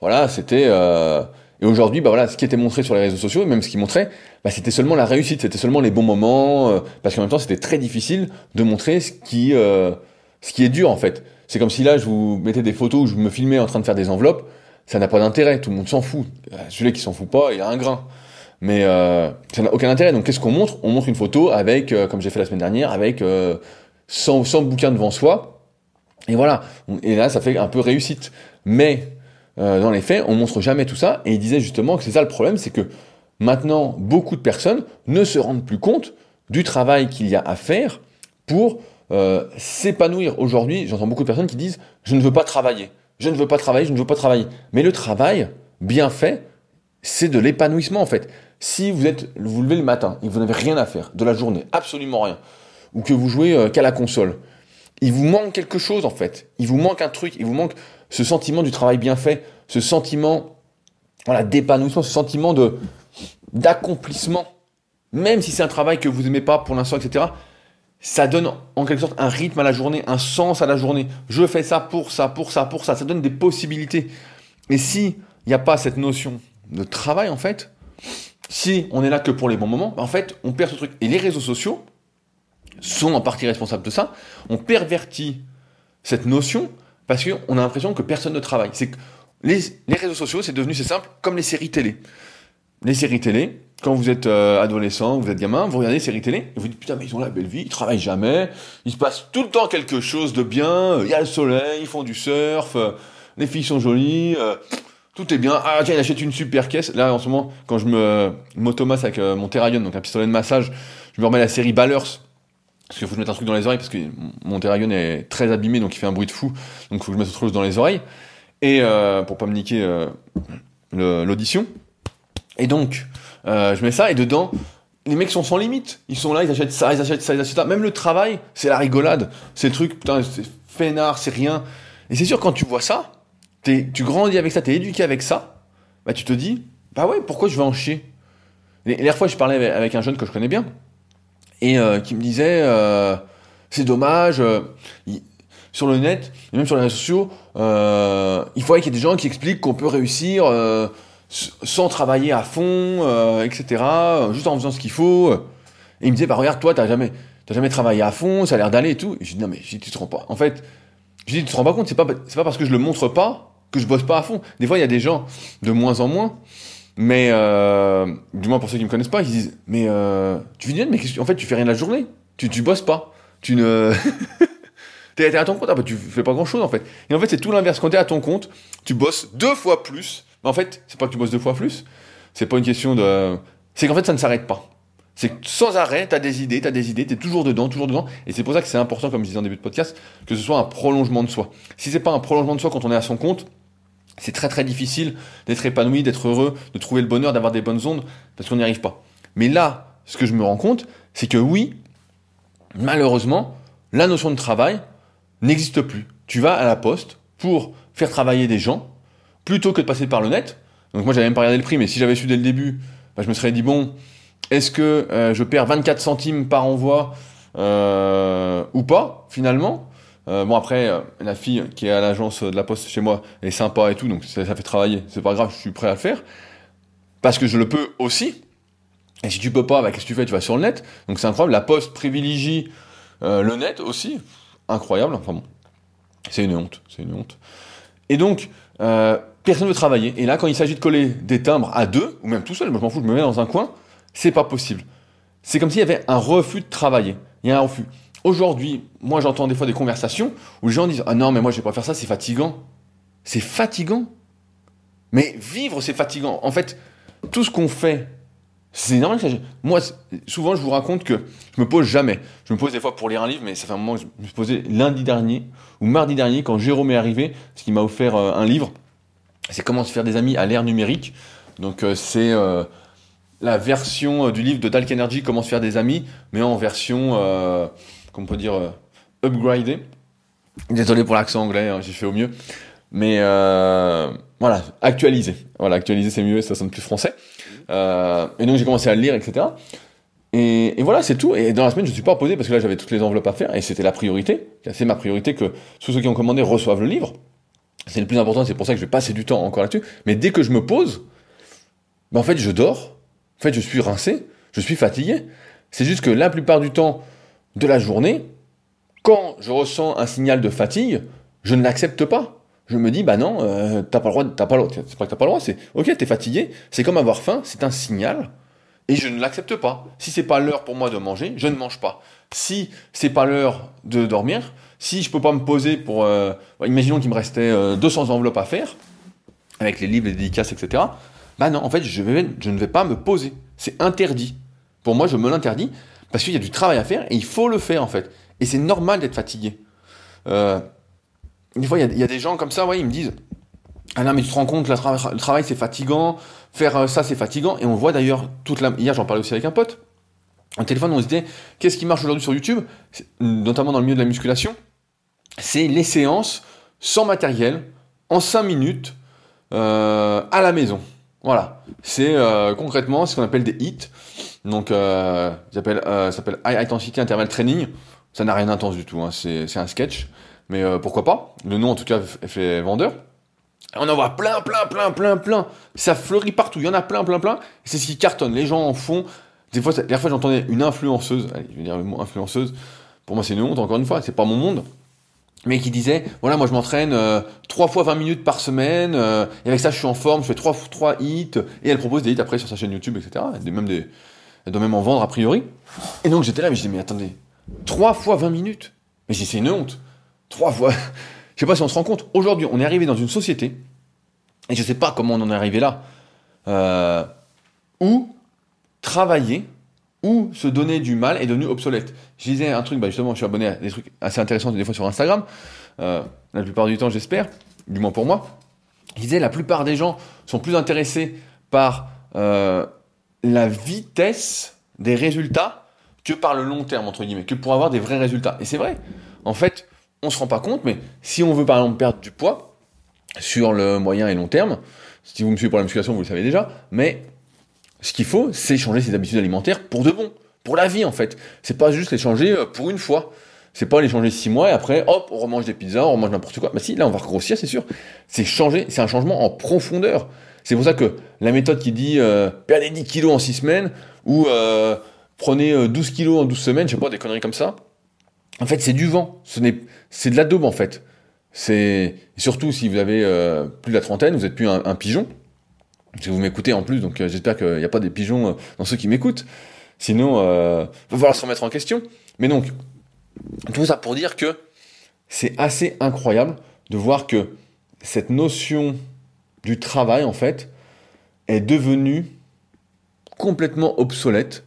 voilà, c'était euh, et aujourd'hui, bah voilà, ce qui était montré sur les réseaux sociaux, même ce qui montrait, bah, c'était seulement la réussite, c'était seulement les bons moments, euh, parce qu'en même temps, c'était très difficile de montrer ce qui, euh, ce qui est dur en fait. C'est comme si là, je vous mettais des photos où je me filmais en train de faire des enveloppes, ça n'a pas d'intérêt, tout le monde s'en fout. Euh, celui qui s'en fout pas, il a un grain. Mais ça n'a aucun intérêt. Donc qu'est-ce qu'on montre? On montre une photo avec, comme j'ai fait la semaine dernière, avec 100, 100 bouquins devant soi. Et voilà. Et là, ça fait un peu réussite. Mais euh, dans les faits, on montre jamais tout ça. Et il disait justement que c'est ça le problème, c'est que maintenant, beaucoup de personnes ne se rendent plus compte du travail qu'il y a à faire pour euh, s'épanouir. Aujourd'hui, j'entends beaucoup de personnes qui disent je ne veux pas travailler, je ne veux pas travailler, je ne veux pas travailler. Mais le travail bien fait, c'est de l'épanouissement en fait. Si vous êtes, vous levez le matin et que vous n'avez rien à faire de la journée, absolument rien, ou que vous jouez euh, qu'à la console, il vous manque quelque chose en fait. Il vous manque un truc, il vous manque ce sentiment du travail bien fait, ce sentiment voilà, d'épanouissement, ce sentiment de d'accomplissement, même si c'est un travail que vous n'aimez pas pour l'instant, etc. Ça donne en quelque sorte un rythme à la journée, un sens à la journée. Je fais ça pour ça, pour ça, pour ça. Ça donne des possibilités. Et si il n'y a pas cette notion de travail, en fait, si on est là que pour les bons moments, en fait, on perd ce truc. Et les réseaux sociaux sont en partie responsables de ça. On pervertit cette notion parce qu'on a l'impression que personne ne travaille. C'est que les, réseaux sociaux, c'est devenu, c'est simple, comme les séries télé. Les séries télé, quand vous êtes euh, adolescent, vous êtes gamin, vous regardez les séries télé, et vous dites, putain, mais ils ont la belle vie, ils travaillent jamais, il se passe tout le temps quelque chose de bien, il y a le soleil, ils font du surf, euh, les filles sont jolies, euh, tout est bien. Ah tiens, il achète une super caisse. Là, en ce moment, quand je me m'automasse avec mon Terrarion, donc un pistolet de massage, je me remets la série Ballers, parce qu'il faut que je mette un truc dans les oreilles parce que mon Terrarion est très abîmé donc il fait un bruit de fou. Donc il faut que je mette autre chose dans les oreilles. Et euh, pour pas me niquer euh, l'audition. Et donc euh, je mets ça et dedans les mecs sont sans limite. Ils sont là ils achètent ça ils achètent ça ils achètent ça. Même le travail c'est la rigolade. C'est le truc putain c'est feinard c'est rien. Et c'est sûr quand tu vois ça tu grandis avec ça t'es éduqué avec ça bah tu te dis bah ouais pourquoi je vais en chier? Les fois je parlais avec un jeune que je connais bien et euh, qui me disait euh, c'est dommage euh, sur le net et même sur les réseaux sociaux il faudrait qu'il y ait des gens qui expliquent qu'on peut réussir sans travailler à fond etc juste en faisant ce qu'il faut et il me disait bah regarde toi t'as jamais t'as jamais travaillé à fond, ça a l'air d'aller et tout. Je dis, non, mais tu te rends pas. En fait, je dis, tu te rends pas compte, c'est pas, c'est pas parce que je le montre pas que je bosse pas à fond. Des fois, il y a des gens, de moins en moins, mais euh, du moins pour ceux qui me connaissent pas, ils disent, mais euh, tu viens mais en fait, tu fais rien la journée. Tu, tu bosses pas. Tu ne. t'es à ton compte, ah, tu fais pas grand chose en fait. Et en fait, c'est tout l'inverse. Quand t'es à ton compte, tu bosses deux fois plus. Mais en fait, c'est pas que tu bosses deux fois plus. C'est pas une question de. C'est qu'en fait, ça ne s'arrête pas. C'est que sans arrêt, tu as des idées, tu as des idées, tu es toujours dedans, toujours dedans. Et c'est pour ça que c'est important, comme je disais en début de podcast, que ce soit un prolongement de soi. Si c'est pas un prolongement de soi quand on est à son compte, c'est très très difficile d'être épanoui, d'être heureux, de trouver le bonheur, d'avoir des bonnes ondes, parce qu'on n'y arrive pas. Mais là, ce que je me rends compte, c'est que oui, malheureusement, la notion de travail n'existe plus. Tu vas à la poste pour faire travailler des gens, plutôt que de passer par le net. Donc moi, j'avais même pas regardé le prix, mais si j'avais su dès le début, bah, je me serais dit, bon, est-ce que euh, je perds 24 centimes par envoi euh, ou pas, finalement? Euh, bon après, la fille qui est à l'agence de la poste chez moi est sympa et tout, donc ça, fait travailler. C'est pas grave, je suis prêt à le faire parce que je le peux aussi. Et si tu peux pas, bah, qu'est-ce que tu fais? Tu vas sur le net. Donc c'est incroyable. La poste privilégie le net aussi. Incroyable. Enfin bon, c'est une honte, c'est une honte. Et donc personne ne veut travailler. Et là, quand il s'agit de coller des timbres à deux ou même tout seul, je m'en fous, je me mets dans un coin c'est pas possible. C'est comme s'il y avait un refus de travailler. Il y a un refus. Aujourd'hui, moi j'entends des fois des conversations où les gens disent Ah non, mais moi je vais pas faire ça, c'est fatigant. C'est fatigant. Mais vivre, c'est fatigant. En fait, tout ce qu'on fait, c'est normal Moi, souvent, je vous raconte que je me pose jamais. Je me pose des fois pour lire un livre, mais ça fait un moment que je me suis posé lundi dernier ou mardi dernier quand Jérôme est arrivé, ce qui m'a offert euh, un livre. C'est Comment se faire des amis à l'ère numérique. Donc, euh, c'est. Euh, la version du livre de Dalk Energy, Comment se faire des amis, mais en version, euh, comment on peut dire, euh, upgradée. Désolé pour l'accent anglais, hein, j'ai fait au mieux. Mais euh, voilà, actualisé. Voilà, actualisé c'est mieux, ça sonne plus français. Euh, et donc j'ai commencé à le lire, etc. Et, voilà, c'est tout. Et dans la semaine, je ne suis pas opposé parce que là j'avais toutes les enveloppes à faire et c'était la priorité. C'est ma priorité que tous ceux qui ont commandé reçoivent le livre. C'est le plus important, c'est pour ça que je vais passer du temps encore là-dessus. Mais dès que je me pose, ben en fait je dors en fait, je suis rincé, je suis fatigué. C'est juste que la plupart du temps de la journée, quand je ressens un signal de fatigue, je ne l'accepte pas. Je me dis, bah non, euh, t'as pas le droit, t'as pas le droit, c'est pas que t'as pas le droit, c'est, ok, t'es fatigué, c'est comme avoir faim, c'est un signal, et je ne l'accepte pas. Si c'est pas l'heure pour moi de manger, je ne mange pas. Si c'est pas l'heure de dormir, si je peux pas me poser pour, euh, imaginons qu'il me restait 200 euh, enveloppes à faire, avec les livres, les dédicaces, etc., bah non, en fait, je, je ne vais pas me poser. C'est interdit. Pour moi, je me l'interdis parce qu'il y a du travail à faire et il faut le faire en fait. Et c'est normal d'être fatigué. Euh, des fois, il y, a des gens comme ça, ils me disent Ah non, mais tu te rends compte, le, travail c'est fatigant, faire euh, ça c'est fatigant. Et on voit d'ailleurs, toute la... hier j'en parlais aussi avec un pote, un téléphone, on se disait Qu'est-ce qui marche aujourd'hui sur YouTube? Notamment dans le milieu de la musculation, c'est les séances sans matériel, en 5 minutes, euh, à la maison. Voilà, c'est euh, concrètement ce qu'on appelle des hits. Donc, euh, euh, ça s'appelle High Intensity Interval Training. Ça n'a rien d'intense du tout, hein. c'est un sketch. Mais euh, pourquoi pas? Le nom, en tout cas, fait vendeur. On en voit plein, plein, plein, plein, plein. Ça fleurit partout. Il y en a plein, plein, plein. C'est ce qui cartonne. Les gens en font. Des fois, des fois j'entendais une influenceuse. Allez, je vais dire le mot influenceuse. Pour moi, c'est une honte, encore une fois. C'est pas mon monde mais qui disait voilà moi je m'entraîne euh, 3 fois 20 minutes par semaine euh, et avec ça je suis en forme je fais 3 trois hits et elle propose des hits après sur sa chaîne YouTube etc elle, même des, elle doit même en vendre a priori. Et donc j'étais là mais je dis mais attendez 3 fois 20 minutes. Mais c'est une honte. 3 fois. Je sais pas si on se rend compte. Aujourd'hui on est arrivé dans une société et je sais pas comment on en est arrivé là euh, où travailler ou se donner du mal est devenu obsolète. Je disais un truc, bah justement, je suis abonné à des trucs assez intéressants des fois sur Instagram, euh, la plupart du temps j'espère, du moins pour moi. Je disais la plupart des gens sont plus intéressés par euh, la vitesse des résultats que par le long terme, entre guillemets, que pour avoir des vrais résultats. Et c'est vrai, en fait, on se rend pas compte, mais si on veut par exemple perdre du poids sur le moyen et long terme, si vous me suivez pour la musculation, vous le savez déjà, mais ce qu'il faut, c'est changer ses habitudes alimentaires pour de bon, pour la vie en fait. C'est pas juste les changer euh, pour une fois. C'est pas les changer six mois et après, hop, on remange des pizzas, on remange n'importe quoi. Bah si, là, on va grossir, c'est sûr. C'est changer, c'est un changement en profondeur. C'est pour ça que la méthode qui dit euh, perdez 10 kilos en 6 semaines ou euh, prenez 12 euh, kilos en 12 semaines, je sais pas, des conneries comme ça. En fait, c'est du vent. C'est de la daube, en fait. C'est, surtout si vous avez plus de la trentaine, vous êtes plus un, pigeon. Si vous m'écoutez en plus, donc j'espère qu'il n'y a pas des pigeons dans ceux qui m'écoutent. Sinon, il va falloir se remettre en question. Mais donc, tout ça pour dire que c'est assez incroyable de voir que cette notion du travail, en fait, est devenue complètement obsolète.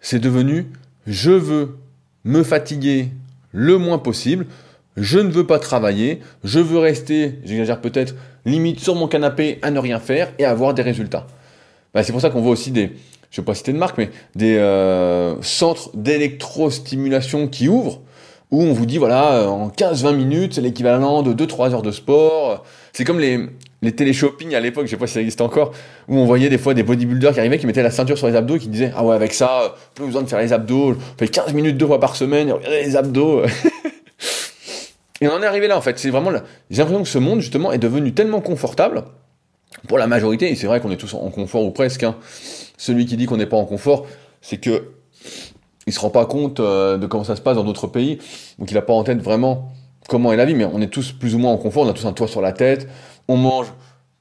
C'est devenu je veux me fatiguer le moins possible, je ne veux pas travailler, je veux rester, j'exagère peut-être, limite sur mon canapé à ne rien faire et avoir des résultats. Bah, c'est pour ça qu'on voit aussi des, je ne vais pas citer de marque, mais des euh, centres d'électrostimulation qui ouvrent, où on vous dit, voilà, en 15-20 minutes, c'est l'équivalent de 2-3 heures de sport. C'est comme les, les téléshopping à l'époque, je sais pas si ça existe encore, où on voyait des fois des bodybuilders qui arrivaient, qui mettaient la ceinture sur les abdos qui disaient Ah ouais, avec ça, plus besoin de faire les abdos, je fais 15 minutes deux fois par semaine, les abdos. et on en est arrivé là en fait. C'est vraiment là. J'ai l'impression que ce monde justement est devenu tellement confortable pour la majorité, et c'est vrai qu'on est tous en confort ou presque. Hein. Celui qui dit qu'on n'est pas en confort, c'est que il se rend pas compte euh, de comment ça se passe dans d'autres pays, donc il a pas en tête vraiment comment est la vie, mais on est tous plus ou moins en confort, on a tous un toit sur la tête, on mange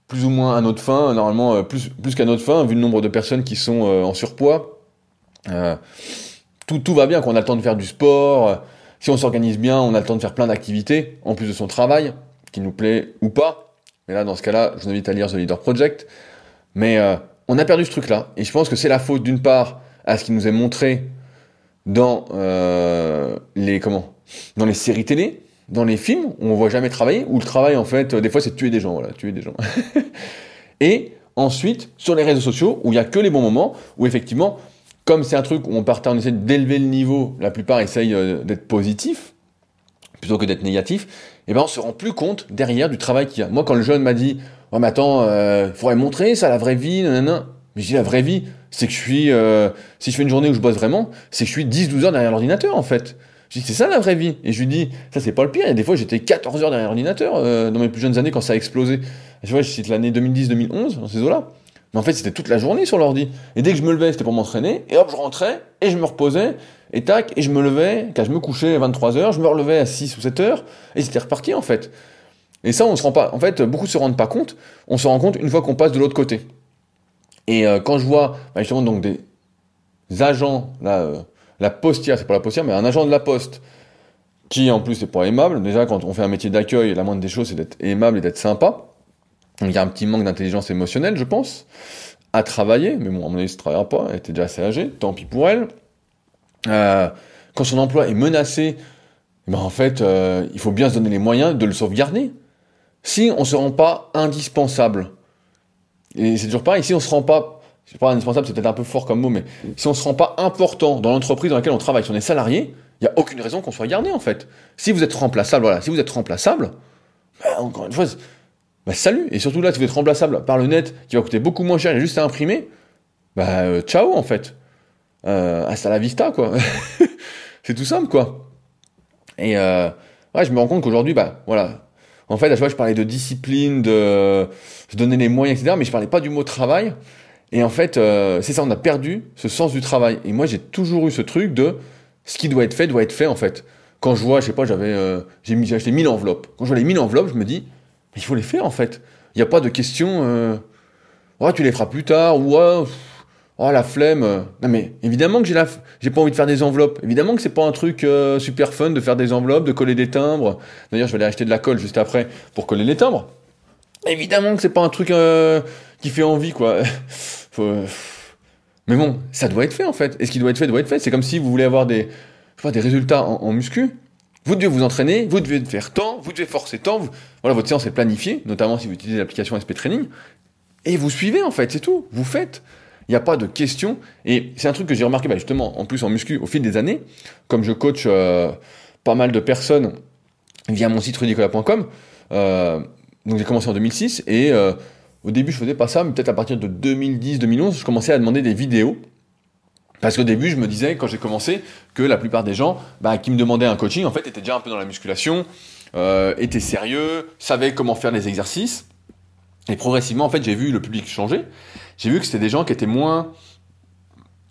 plus ou moins à notre faim, normalement euh, plus, plus qu'à notre faim, vu le nombre de personnes qui sont euh, en surpoids. Euh, tout, tout va bien, qu'on a le temps de faire du sport, si on s'organise bien, on a le temps de faire plein d'activités, en plus de son travail, qui nous plaît ou pas. Mais là, dans ce cas-là, je vous invite à lire The Leader Project. Mais on a perdu ce truc-là, et je pense que c'est la faute d'une part à ce qui nous est montré dans les comment, dans les séries télé, dans les films où on voit jamais travailler, où le travail en fait, des fois c'est tuer des gens, voilà, tuer des gens. et ensuite sur les réseaux sociaux où il y a que les bons moments, où effectivement, comme c'est un truc où on partait, on essaie d'élever le niveau, la plupart essayent euh, d'être positif plutôt que d'être négatif, et eh ben se rend plus compte derrière du travail qu'il y a. Moi quand le jeune m'a dit, oh mais attends, euh, faudrait montrer ça la vraie vie, nanana. Mais je dis la vraie vie, c'est que je suis, euh, si je fais une journée où je bosse vraiment, c'est que je suis 10-12 heures derrière l'ordinateur en fait. Je dis, c'est ça la vraie vie. Et je lui dis, ça c'est pas le pire. Il y a des fois, j'étais 14 heures derrière l'ordinateur euh, dans mes plus jeunes années quand ça a explosé. je vois, je l'année 2010-2011, dans ces eaux-là. Mais en fait, c'était toute la journée sur l'ordi. Et dès que je me levais, c'était pour m'entraîner. Et hop, je rentrais et je me reposais. Et tac, et je me levais. Quand je me couchais à 23 heures, je me relevais à 6 ou 7 heures. Et c'était reparti, en fait. Et ça, on se rend pas. En fait, beaucoup se rendent pas compte. On se rend compte une fois qu'on passe de l'autre côté. Et euh, quand je vois, bah, justement, donc des agents, là, euh, la postière, c'est pas la postière, mais un agent de la poste, qui en plus n'est pas aimable. Déjà, quand on fait un métier d'accueil, la moindre des choses, c'est d'être aimable et d'être sympa. il y a un petit manque d'intelligence émotionnelle, je pense, à travailler. Mais bon, à mon avis, ne travaillera pas. Elle était déjà assez âgée, tant pis pour elle. Euh, quand son emploi est menacé, eh ben en fait, euh, il faut bien se donner les moyens de le sauvegarder. Si on se rend pas indispensable, et c'est toujours pareil, si on se rend pas c'est pas indispensable, c'est peut-être un peu fort comme mot, mais si on se rend pas important dans l'entreprise dans laquelle on travaille, si on est salarié, il n'y a aucune raison qu'on soit gardé en fait. Si vous êtes remplaçable, voilà, si vous êtes remplaçable, bah, encore une fois, bah, salut. Et surtout là, si vous êtes remplaçable par le net, qui va coûter beaucoup moins cher et juste à imprimer, bah euh, ciao en fait. Euh, hasta la vista quoi. c'est tout simple quoi. Et euh, ouais, je me rends compte qu'aujourd'hui, bah voilà. En fait, à chaque fois, je parlais de discipline, de se donner les moyens, etc. Mais je parlais pas du mot travail. Et en fait, euh, c'est ça, on a perdu ce sens du travail. Et moi, j'ai toujours eu ce truc de ce qui doit être fait doit être fait en fait. Quand je vois, je sais pas, j'avais, euh, j'ai, mis, acheté 1000 enveloppes. Quand je vois les 1000 enveloppes, je me dis, il faut les faire en fait. Il n'y a pas de question, euh, oh, tu les feras plus tard, ou oh, oh la flemme. Non mais évidemment que j'ai la, j'ai pas envie de faire des enveloppes. Évidemment que c'est pas un truc super fun de faire des enveloppes, de coller des timbres. D'ailleurs, je vais aller acheter de la colle juste après pour coller les timbres. Évidemment que c'est pas un truc qui fait envie quoi. Mais bon, ça doit être fait en fait. Et ce qui doit être fait doit être fait. C'est comme si vous voulez avoir des, des résultats en, muscu. Vous devez vous entraîner, vous devez faire tant, vous devez forcer tant. Voilà, votre séance est planifiée, notamment si vous utilisez l'application SP Training. Et vous suivez en fait, c'est tout. Vous faites. Il n'y a pas de question. Et c'est un truc que j'ai remarqué bah, justement, en plus en muscu, au fil des années, comme je coach euh, pas mal de personnes via mon site rudicola.com. Euh, donc j'ai commencé en 2006 et euh, au début, je faisais pas ça, mais peut-être à partir de 2010-2011, je commençais à demander des vidéos. Parce qu'au début, je me disais, quand j'ai commencé, que la plupart des gens bah, qui me demandaient un coaching, en fait, étaient déjà un peu dans la musculation, euh, étaient sérieux, savaient comment faire les exercices. Et progressivement, en fait, j'ai vu le public changer. J'ai vu que c'était des gens qui étaient moins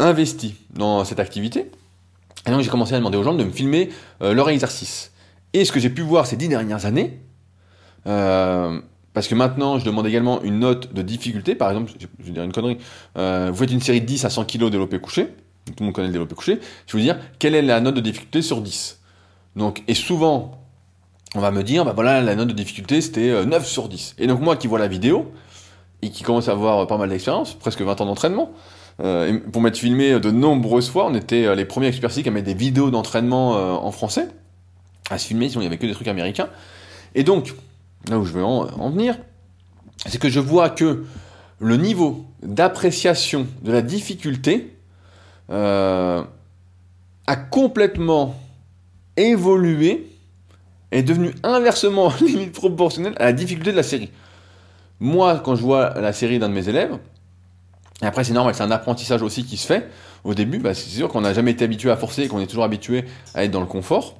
investi dans cette activité. Et donc j'ai commencé à demander aux gens de me filmer euh, leur exercice. Et ce que j'ai pu voir ces dix dernières années, euh, parce que maintenant je demande également une note de difficulté, par exemple, je, vais dire une connerie, euh, vous faites une série de 10 à 100 kg développé couché, tout le monde connaît le développé couché, je vais vous dire quelle est la note de difficulté sur 10. Donc, et souvent, on va me dire, bah voilà, la note de difficulté c'était 9 sur 10. Et donc moi qui vois la vidéo, et qui commence à avoir pas mal d'expérience, presque 20 ans d'entraînement, euh, pour m'être filmé de nombreuses fois, on était euh, les premiers experts à mettre des vidéos d'entraînement euh, en français, à se filmer, sinon il n'y avait que des trucs américains. Et donc, là où je veux en, venir, c'est que je vois que le niveau d'appréciation de la difficulté a complètement évolué, est devenu inversement limite proportionnel à la difficulté de la série. Moi, quand je vois la série d'un de mes élèves, et après, c'est normal, c'est un apprentissage aussi qui se fait. Au début, bah, c'est sûr qu'on n'a jamais été habitué à forcer et qu'on est toujours habitué à être dans le confort.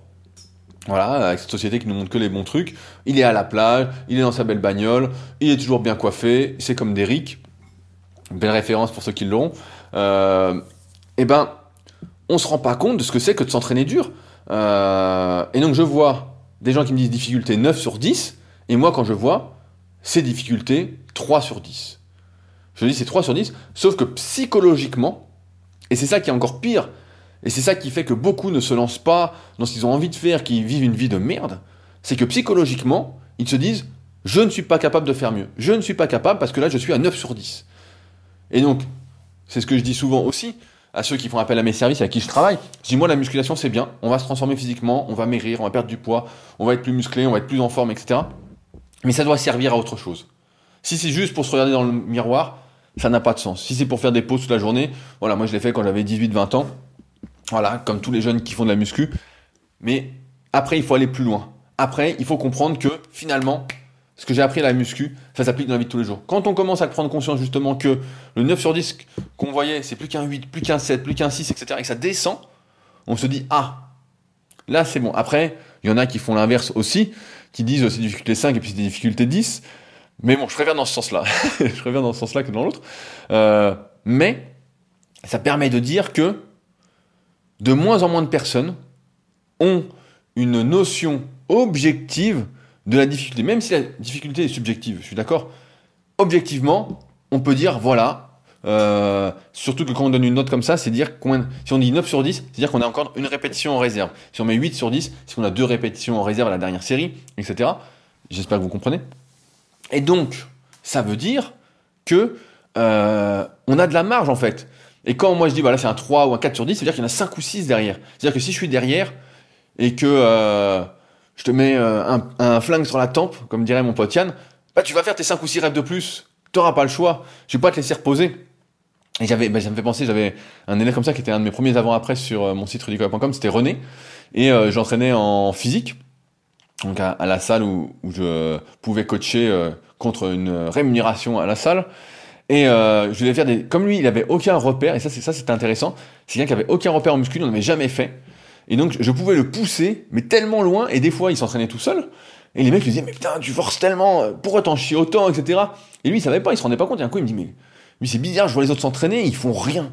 Voilà, avec cette société qui nous montre que les bons trucs. Il est à la plage, il est dans sa belle bagnole, il est toujours bien coiffé, c'est comme Derrick. Belle référence pour ceux qui l'ont. Euh, eh ben, on se rend pas compte de ce que c'est que de s'entraîner dur. Euh, et donc, je vois des gens qui me disent difficulté 9 sur 10, et moi, quand je vois ces difficultés 3 sur 10. Je dis c'est 3 sur 10, sauf que psychologiquement, et c'est ça qui est encore pire, et c'est ça qui fait que beaucoup ne se lancent pas dans ce qu'ils ont envie de faire, qui vivent une vie de merde, c'est que psychologiquement, ils se disent je ne suis pas capable de faire mieux, je ne suis pas capable parce que là je suis à 9 sur 10. Et donc, c'est ce que je dis souvent aussi à ceux qui font appel à mes services, à qui je travaille. Je dis moi la musculation c'est bien, on va se transformer physiquement, on va maigrir, on va perdre du poids, on va être plus musclé, on va être plus en forme, etc. Mais ça doit servir à autre chose. Si c'est juste pour se regarder dans le miroir, ça n'a pas de sens. Si c'est pour faire des pauses toute la journée, voilà, moi je l'ai fait quand j'avais 18-20 ans. Voilà, comme tous les jeunes qui font de la muscu. Mais après, il faut aller plus loin. Après, il faut comprendre que finalement, ce que j'ai appris à la muscu, ça s'applique dans la vie de tous les jours. Quand on commence à prendre conscience justement que le 9 sur 10 qu'on voyait, c'est plus qu'un 8, plus qu'un 7, plus qu'un 6, etc., et que ça descend, on se dit, ah, là c'est bon. Après, il y en a qui font l'inverse aussi, qui disent c'est difficulté 5 et puis c'est des difficultés 10. Mais bon, je préfère dans ce sens-là. je préfère dans ce sens-là que dans l'autre. Euh, mais ça permet de dire que de moins en moins de personnes ont une notion objective de la difficulté. Même si la difficulté est subjective, je suis d'accord. Objectivement, on peut dire, voilà, euh, surtout que quand on donne une note comme ça, c'est dire combien. Si on dit 9 sur 10, c'est dire qu'on a encore une répétition en réserve. Si on met 8 sur 10, c'est qu'on a deux répétitions en réserve à la dernière série, etc. J'espère que vous comprenez. Et donc, ça veut dire que euh, on a de la marge en fait. Et quand moi je dis voilà c'est un 3 ou un 4 sur 10, ça veut dire qu'il y en a 5 ou 6 derrière. C'est-à-dire que si je suis derrière et que euh, je te mets euh, un, flingue sur la tempe, comme dirait mon pote Yann, bah tu vas faire tes 5 ou 6 rêves de plus. Tu n'auras pas le choix. Je vais pas te laisser reposer. Et j'avais, bah, ça me fait penser, j'avais un élève comme ça qui était un de mes premiers avant-après sur mon site rudicola.com, c'était René. Et j'entraînais en physique donc à, la salle où, je pouvais coacher euh, contre une rémunération à la salle. Et euh, je voulais faire des. Comme lui, il avait aucun repère, et ça, c'est ça, c'était intéressant. C'est quelqu'un qui avait aucun repère en muscu, il n'en avait jamais fait. Et donc, je pouvais le pousser, mais tellement loin, et des fois, il s'entraînait tout seul. Et les mecs lui disaient, mais putain, tu forces tellement, euh, pourquoi t'en chies autant, etc. Et lui, il savait pas, il se rendait pas compte. Et un coup, il me dit, mais, mais c'est bizarre, je vois les autres s'entraîner, ils font rien.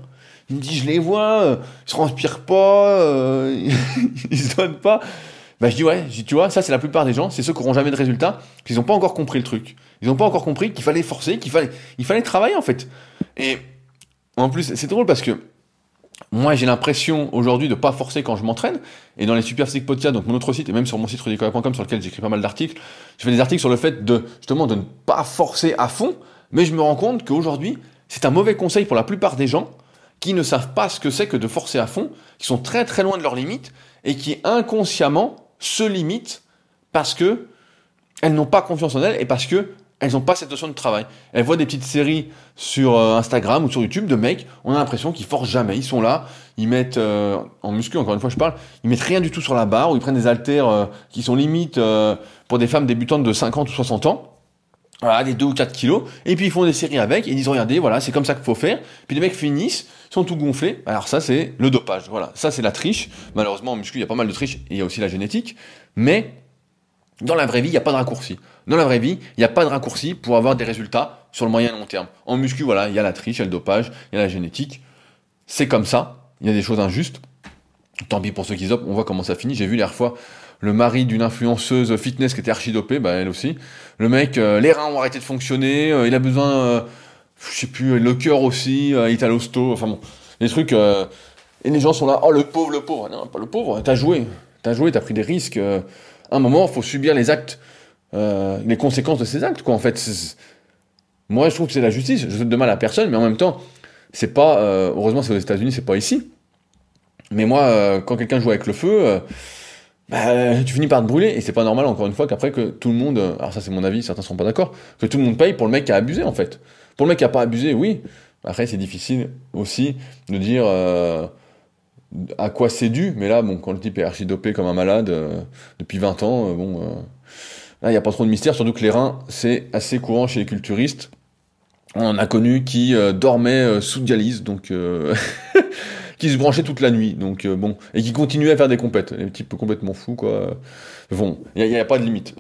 Il me dit, je les vois, euh, ils se transpirent pas, ils se donnent pas. Bah, je dis ouais, je dis, tu vois, ça c'est la plupart des gens, c'est ceux qui n'auront jamais de résultats, qu'ils n'ont pas encore compris le truc. Ils n'ont pas encore compris qu'il fallait forcer, qu'il fallait, il fallait travailler en fait. Et en plus, c'est drôle parce que moi j'ai l'impression aujourd'hui de pas forcer quand je m'entraîne. Et dans les Super Physique Podcast, donc mon autre site, et même sur mon site rudicola.com sur lequel j'écris pas mal d'articles, je fais des articles sur le fait de justement de ne pas forcer à fond, mais je me rends compte qu'aujourd'hui, c'est un mauvais conseil pour la plupart des gens qui ne savent pas ce que c'est que de forcer à fond, qui sont très très loin de leurs limites et qui inconsciemment se limitent parce que elles n'ont pas confiance en elles et parce que elles n'ont pas cette notion de travail. Elles voient des petites séries sur euh, Instagram ou sur YouTube de mecs, on a l'impression qu'ils forcent jamais. Ils sont là, ils mettent, euh, en muscu encore une fois je parle, ils mettent rien du tout sur la barre ou ils prennent des haltères euh, qui sont limites pour des femmes débutantes de 50 ou 60 ans. Voilà, des 2 ou 4 kilos. Et puis ils font des séries avec et ils disent regardez, voilà, c'est comme ça qu'il faut faire. Puis les mecs finissent, sont tout gonflés. Alors ça, c'est le dopage. Voilà, ça c'est la triche. Malheureusement, en muscu, il y a pas mal de triche et il y a aussi la génétique. Mais dans la vraie vie, il n'y a pas de raccourci. Dans la vraie vie, il n'y a pas de raccourci pour avoir des résultats sur le moyen et long terme. En muscu, voilà, il y a la triche, il y a le dopage, il y a la génétique. c'est comme ça. Il y a des choses injustes. Tant pis pour ceux qui zopent, on voit comment ça finit. J'ai vu l'air fois le mari d'une influenceuse fitness qui était archidopée, bah elle aussi. Le mec, euh, les reins ont arrêté de fonctionner, euh, il a besoin, euh, je sais plus, le cœur aussi, il est à l'hosto, enfin bon, des trucs. et les gens sont là, oh le pauvre, le pauvre. Non, pas le pauvre, t'as joué, t'as joué, t'as pris des risques. Un moment, il faut subir les actes, les conséquences de ces actes, quoi. En fait, moi, je trouve que c'est la justice. Je souhaite de mal à personne, mais en même temps, c'est pas. heureusement, c'est aux États-Unis, c'est pas ici. Mais moi, quand quelqu'un joue avec le feu bah, tu finis par te brûler, et c'est pas normal, encore une fois, qu'après que tout le monde, alors ça c'est mon avis, certains sont pas d'accord, que tout le monde paye pour le mec qui a abusé, en fait. Pour le mec qui a pas abusé, oui. Après, c'est difficile aussi de dire euh, à quoi c'est dû, mais là, bon, quand le type est archi-dopé comme un malade euh, depuis 20 ans, euh, bon, là, il n'y a pas trop de mystère, surtout que les reins, c'est assez courant chez les culturistes. On a connu qui dormait sous dialyse, donc qui se branchait toute la nuit, donc euh, bon, et qui continuait à faire des compètes. Les types complètement fous, quoi. Bon, il n'y a, pas de limite.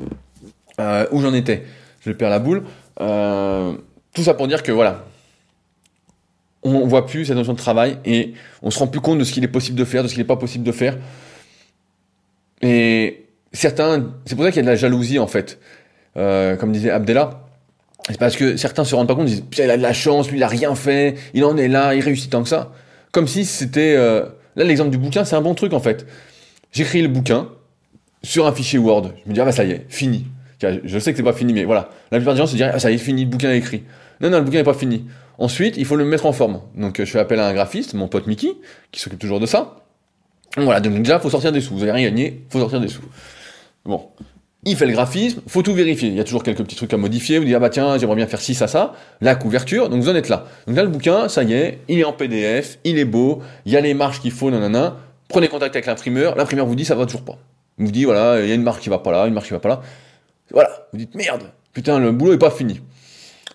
Euh, où j'en étais? Je perds la boule. Euh, tout ça pour dire que voilà, on voit plus cette notion de travail et on se rend plus compte de ce qu'il est possible de faire, de ce qu'il n'est pas possible de faire. Et certains, c'est pour ça qu'il y a de la jalousie en fait. comme disait Abdella, c'est parce que certains se rendent pas compte, ils disent, il a de la chance, lui il a rien fait, il en est là, il réussit tant que ça comme si c'était... Euh, là, l'exemple du bouquin, c'est un bon truc en fait. J'écris le bouquin sur un fichier Word. Je me dis, ah bah ça y est, fini. Je sais que c'est pas fini, mais voilà. La plupart des gens se disent, ah ça y est, fini, le bouquin est écrit. Non, non, le bouquin n'est pas fini. Ensuite, il faut le mettre en forme. Donc, je fais appel à un graphiste, mon pote Mickey, qui s'occupe toujours de ça. voilà, donc déjà, faut sortir des sous. Vous avez rien gagné, faut sortir des sous. Bon il fait le graphisme, faut tout vérifier. Il y a toujours quelques petits trucs à modifier. Vous dites, ah bah tiens, j'aimerais bien faire ci, ça, ça. La couverture, donc vous en êtes là. Donc là, le bouquin, ça y est, il est en PDF, il est beau, il y a les marges qu'il faut, nanana. Prenez contact avec l'imprimeur, l'imprimeur vous dit, ça va toujours pas. Il vous dit, voilà, il y a une marque qui va pas là, une marque qui va pas là. Voilà, vous dites, merde, putain, le boulot est pas fini.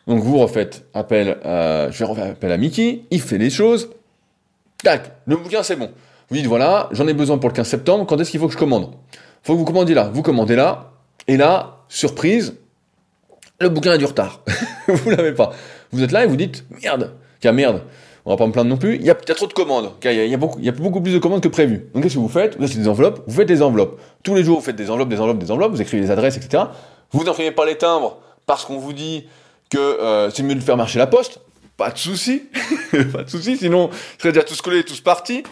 Donc vous refaites appel à, je à Mickey, il fait les choses. Tac, le bouquin c'est bon. Vous dites, voilà, j'en ai besoin pour le 15 septembre, quand est-ce qu'il faut que je commande? Faut que vous commandiez là. Vous commandez là, et là, surprise, le bouquin a du retard. vous l'avez pas. Vous êtes là et vous dites, merde, a merde, on va pas me plaindre non plus, il y a, trop de commandes, il y, a, beaucoup, plus de commandes que prévu. Donc qu'est-ce que vous faites? Vous achetez des enveloppes, vous faites des enveloppes. Tous les jours, vous faites des enveloppes, des enveloppes, des enveloppes, vous écrivez des adresses, etc. Vous n'imprimez pas les timbres parce qu'on vous dit que euh, c'est mieux de faire marcher la poste. Pas de souci, pas de souci, sinon, vous serez déjà tous collés, tous partis.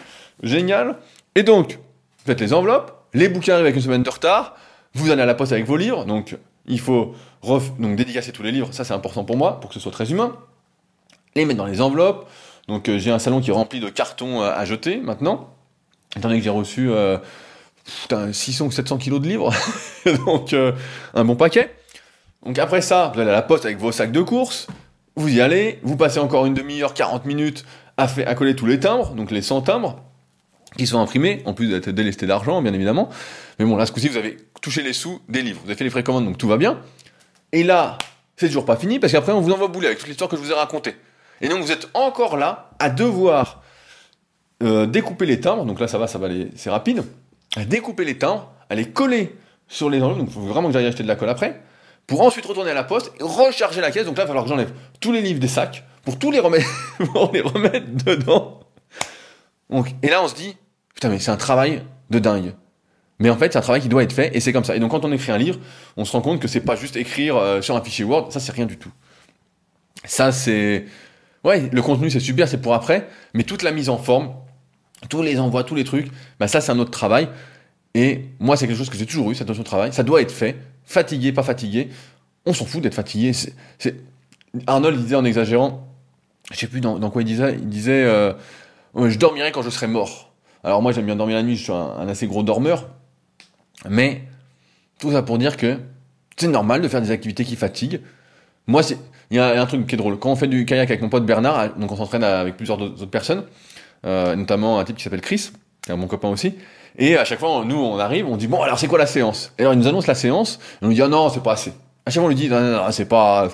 Génial. Et donc, faites les enveloppes, les bouquins arrivent avec une semaine de retard, vous allez à la poste avec vos livres, donc il faut donc dédicacer tous les livres, ça c'est important pour moi, pour que ce soit très humain. Les mettre dans les enveloppes. Donc euh, j'ai un salon qui est rempli de cartons euh, à jeter maintenant, étant donné que j'ai reçu 600 ou 700 kilos de livres, donc un bon paquet. Donc après ça, vous allez à la poste avec vos sacs de course, vous y allez, vous passez encore une demi-heure, 40 minutes à, coller tous les timbres, donc les 100 timbres qui sont imprimés, en plus d'être délestés d'argent, bien évidemment. Mais bon, là, ce coup-ci, vous avez touché les sous des livres. Vous avez fait les précommandes, donc tout va bien. Et là, c'est toujours pas fini, parce qu'après, on vous envoie bouler avec toute l'histoire que je vous ai racontée. Et donc, vous êtes encore là à devoir euh, découper les timbres. Donc là, ça va, ça va aller, c'est rapide. À découper les timbres, à les coller sur les enveloppes. Donc, il faut vraiment que j'aille acheter de la colle après. Pour ensuite retourner à la poste et recharger la caisse. Donc là, il va falloir que j'enlève tous les livres des sacs pour tous les remettre, pour les dedans. Donc, et là, on se dit, Putain, mais c'est un travail de dingue. Mais en fait, c'est un travail qui doit être fait et c'est comme ça. Et donc, quand on écrit un livre, on se rend compte que c'est pas juste écrire euh, sur un fichier Word, ça c'est rien du tout. Ça c'est. Ouais, le contenu c'est super, c'est pour après, mais toute la mise en forme, tous les envois, tous les trucs, bah ça c'est un autre travail. Et moi, c'est quelque chose que j'ai toujours eu, cette notion de travail. Ça doit être fait. Fatigué, pas fatigué. On s'en fout d'être fatigué. C'est, Arnold disait en exagérant, je sais plus dans, quoi il disait, il disait euh, Je dormirai quand je serai mort. Alors moi j'aime bien dormir la nuit, je suis un, assez gros dormeur, mais tout ça pour dire que c'est normal de faire des activités qui fatiguent. Moi, il y, a un truc qui est drôle. Quand on fait du kayak avec mon pote Bernard, donc on s'entraîne avec plusieurs autres personnes, euh, notamment un type qui s'appelle Chris, qui est mon copain aussi. Et à chaque fois, nous, on arrive, on dit bon, alors c'est quoi la séance? Et alors il nous annonce la séance, et on lui dit ah non, c'est pas assez. À chaque fois, on lui dit non, non, non c'est pas.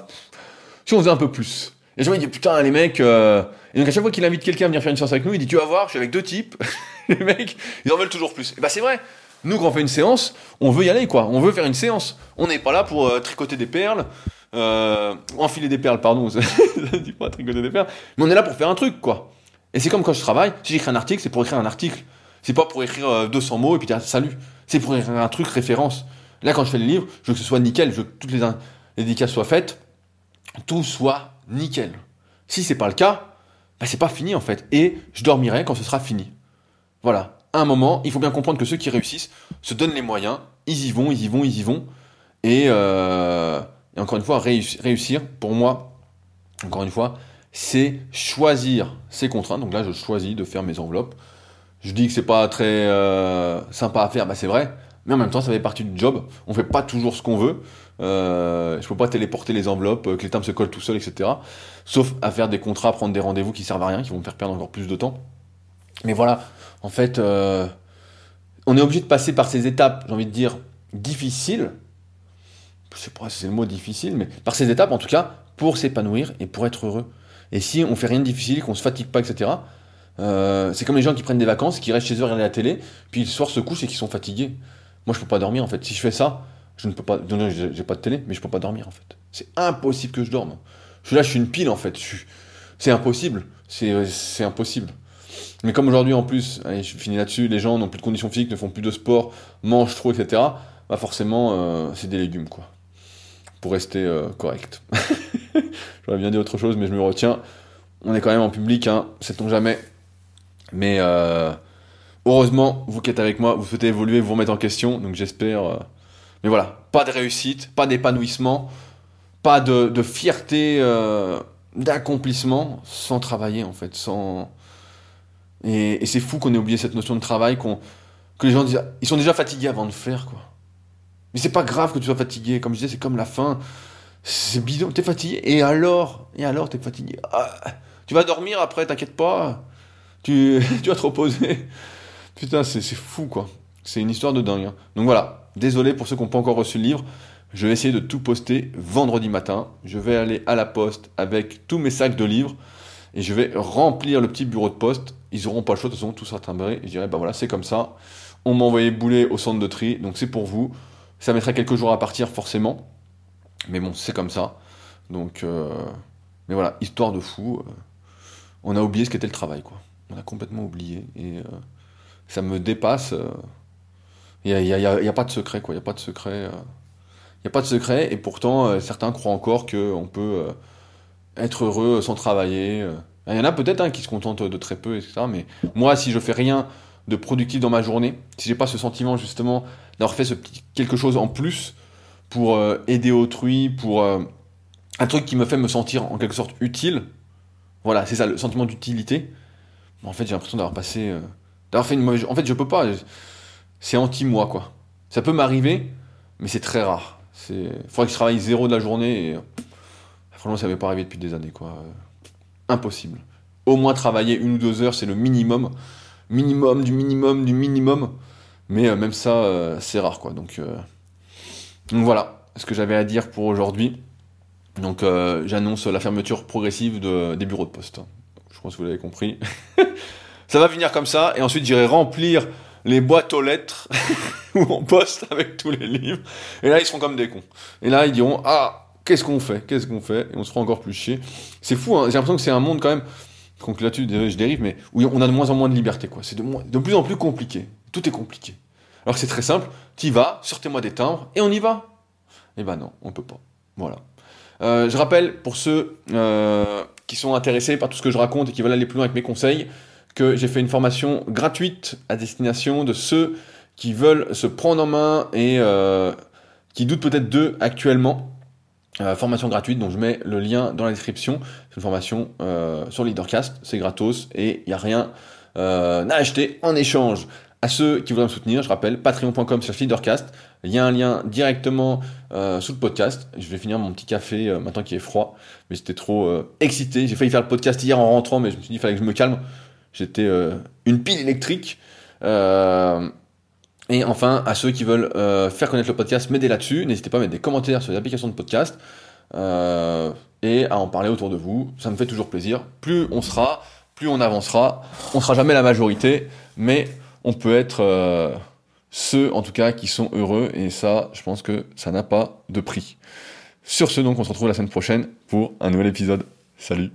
Si on faisait un peu plus. Et je me dis putain, les mecs. Euh... Et donc à chaque fois qu'il invite quelqu'un à venir faire une séance avec nous, il dit tu vas voir, je suis avec deux types. les mecs, ils en veulent toujours plus. Et bah c'est vrai. Nous, quand on fait une séance, on veut y aller, quoi. On veut faire une séance. On n'est pas là pour euh, tricoter des perles, euh, enfiler des perles, pardon. je dis pas tricoter des perles. Mais on est là pour faire un truc, quoi. Et c'est comme quand je travaille, si j'écris un article, c'est pour écrire un article. C'est pas pour écrire 200 mots et puis dire salut. C'est pour écrire un truc référence. Là, quand je fais les livres, je veux que ce soit nickel, je veux que toutes les, dédicaces soient faites, tout soit nickel. Si c'est pas le cas, bah, c'est pas fini en fait. Et je dormirai quand ce sera fini. Voilà. À un moment, il faut bien comprendre que ceux qui réussissent se donnent les moyens, ils y vont, ils y vont, ils y vont. Et, euh, encore une fois, réussir, pour moi, encore une fois, c'est choisir ses contraintes. Donc là, je choisis de faire mes enveloppes. Je dis que c'est pas très euh, sympa à faire, bah c'est vrai. Mais en même temps, ça fait partie du job. On fait pas toujours ce qu'on veut. Euh, je peux pas téléporter les enveloppes, que les timbres se collent tout seuls, etc. Sauf à faire des contrats, prendre des rendez-vous qui servent à rien, qui vont me faire perdre encore plus de temps. Mais voilà, en fait, euh, on est obligé de passer par ces étapes, j'ai envie de dire, difficiles. Je sais pas si c'est le mot difficile, mais par ces étapes, en tout cas, pour s'épanouir et pour être heureux. Et si on fait rien de difficile, qu'on se fatigue pas, etc., euh, c'est comme les gens qui prennent des vacances, qui restent chez eux regarder la télé, puis le soir se couchent et qui sont fatigués. Moi, je peux pas dormir en fait. Si je fais ça, je ne peux pas. Non, j'ai pas de télé, mais je peux pas dormir en fait. C'est impossible que je dorme. Je suis là, je suis une pile en fait. C'est impossible. C'est impossible. Mais comme aujourd'hui en plus, allez, je finis là-dessus, les gens n'ont plus de conditions physiques, ne font plus de sport, mangent trop, etc. Bah forcément, euh, c'est des légumes quoi. Pour rester euh, correct. J'aurais bien dit autre chose, mais je me retiens. On est quand même en public, hein, sait-on jamais. Mais euh, heureusement, vous qui êtes avec moi, vous souhaitez évoluer, vous remettre en question, donc j'espère. Mais voilà, pas de réussite, pas d'épanouissement, pas de, fierté, euh, d'accomplissement sans travailler en fait, sans. Et, c'est fou qu'on ait oublié cette notion de travail, qu'on que les gens disent, ils sont déjà fatigués avant de faire quoi. Mais c'est pas grave que tu sois fatigué, comme je disais, c'est comme la fin. C'est bidon, t'es fatigué, et alors Et alors, t'es fatigué. Ah, tu vas dormir après, t'inquiète pas. Tu, tu vas te reposer. Putain, c'est fou quoi. C'est une histoire de dingue. Hein. Donc voilà, désolé pour ceux qui n'ont pas encore reçu le livre. Je vais essayer de tout poster vendredi matin. Je vais aller à la poste avec tous mes sacs de livres et je vais remplir le petit bureau de poste. Ils n'auront pas le choix, de toute façon, tout sera timbré. Je dirais, bah voilà, c'est comme ça. On m'a envoyé bouler au centre de tri, donc c'est pour vous. Ça mettrait quelques jours à partir, forcément. Mais bon, c'est comme ça. Donc, euh, mais voilà, histoire de fou. Euh, on a oublié ce qu'était le travail, quoi. On a complètement oublié. Et euh, ça me dépasse. Il n'y a, pas de secret, quoi. Il n'y a pas de secret. Il n'y a pas de secret, et pourtant, certains croient encore qu'on peut être heureux sans travailler. Il y en a peut-être hein, qui se contentent de très peu, etc. Mais moi, si je fais rien de productif dans ma journée, si j'ai pas ce sentiment justement d'avoir fait quelque chose en plus pour aider autrui, pour un truc qui me fait me sentir en quelque sorte utile, voilà, c'est ça, le sentiment d'utilité. En fait, j'ai l'impression d'avoir passé, mauvaise. En fait, je peux pas c'est anti-moi, quoi. Ça peut m'arriver, mais c'est très rare. Il faudrait que je travaille zéro de la journée et franchement, ça m'est pas arrivé depuis des années, quoi. Impossible. Au moins travailler une ou deux heures, c'est le minimum. Minimum, du minimum, du minimum. Mais euh, même ça, euh, c'est rare, quoi. Donc, euh, donc voilà ce que j'avais à dire pour aujourd'hui. Donc j'annonce la fermeture progressive de, des bureaux de poste. Je pense que vous l'avez compris. ça va finir comme ça, et ensuite j'irai remplir les boîtes aux lettres où on poste avec tous les livres. Et là, ils seront comme des cons. Et là, ils diront Ah, qu'est-ce qu'on fait? Qu'est-ce qu'on fait? Et on se fera encore plus chier. C'est fou, hein. j'ai l'impression que c'est un monde quand même. Donc là-dessus, je dérive, mais où on a de moins en moins de liberté, quoi. C'est de, de plus en plus compliqué. Tout est compliqué. Alors que c'est très simple. Tu vas, sortez-moi des timbres, et on y va. Eh ben non, on peut pas. Voilà. Euh, je rappelle, pour ceux euh, qui sont intéressés par tout ce que je raconte et qui veulent aller plus loin avec mes conseils, que j'ai fait une formation gratuite à destination de ceux qui veulent se prendre en main et euh, qui doutent peut-être d'eux actuellement. Euh, formation gratuite, donc je mets le lien dans la description. C'est une formation euh, sur Leadercast, c'est gratos et il n'y a rien à acheter en échange. À ceux qui voudraient me soutenir, je rappelle patreon.com slash leadercast. Il y a un lien directement sous le podcast. Je vais finir mon petit café maintenant qu'il est froid, mais j'étais trop excité. J'ai failli faire le podcast hier en rentrant, mais je me suis dit qu'il fallait que je me calme. J'étais euh, une pile électrique. Euh, et enfin, à ceux qui veulent euh, faire connaître le podcast, m'aider là-dessus. N'hésitez pas à mettre des commentaires sur les applications de podcast et à en parler autour de vous. Ça me fait toujours plaisir. Plus on sera, plus on avancera. On sera jamais la majorité, mais on peut être ceux, en tout cas, qui sont heureux. Et ça, je pense que ça n'a pas de prix. Sur ce, donc, on se retrouve la semaine prochaine pour un nouvel épisode. Salut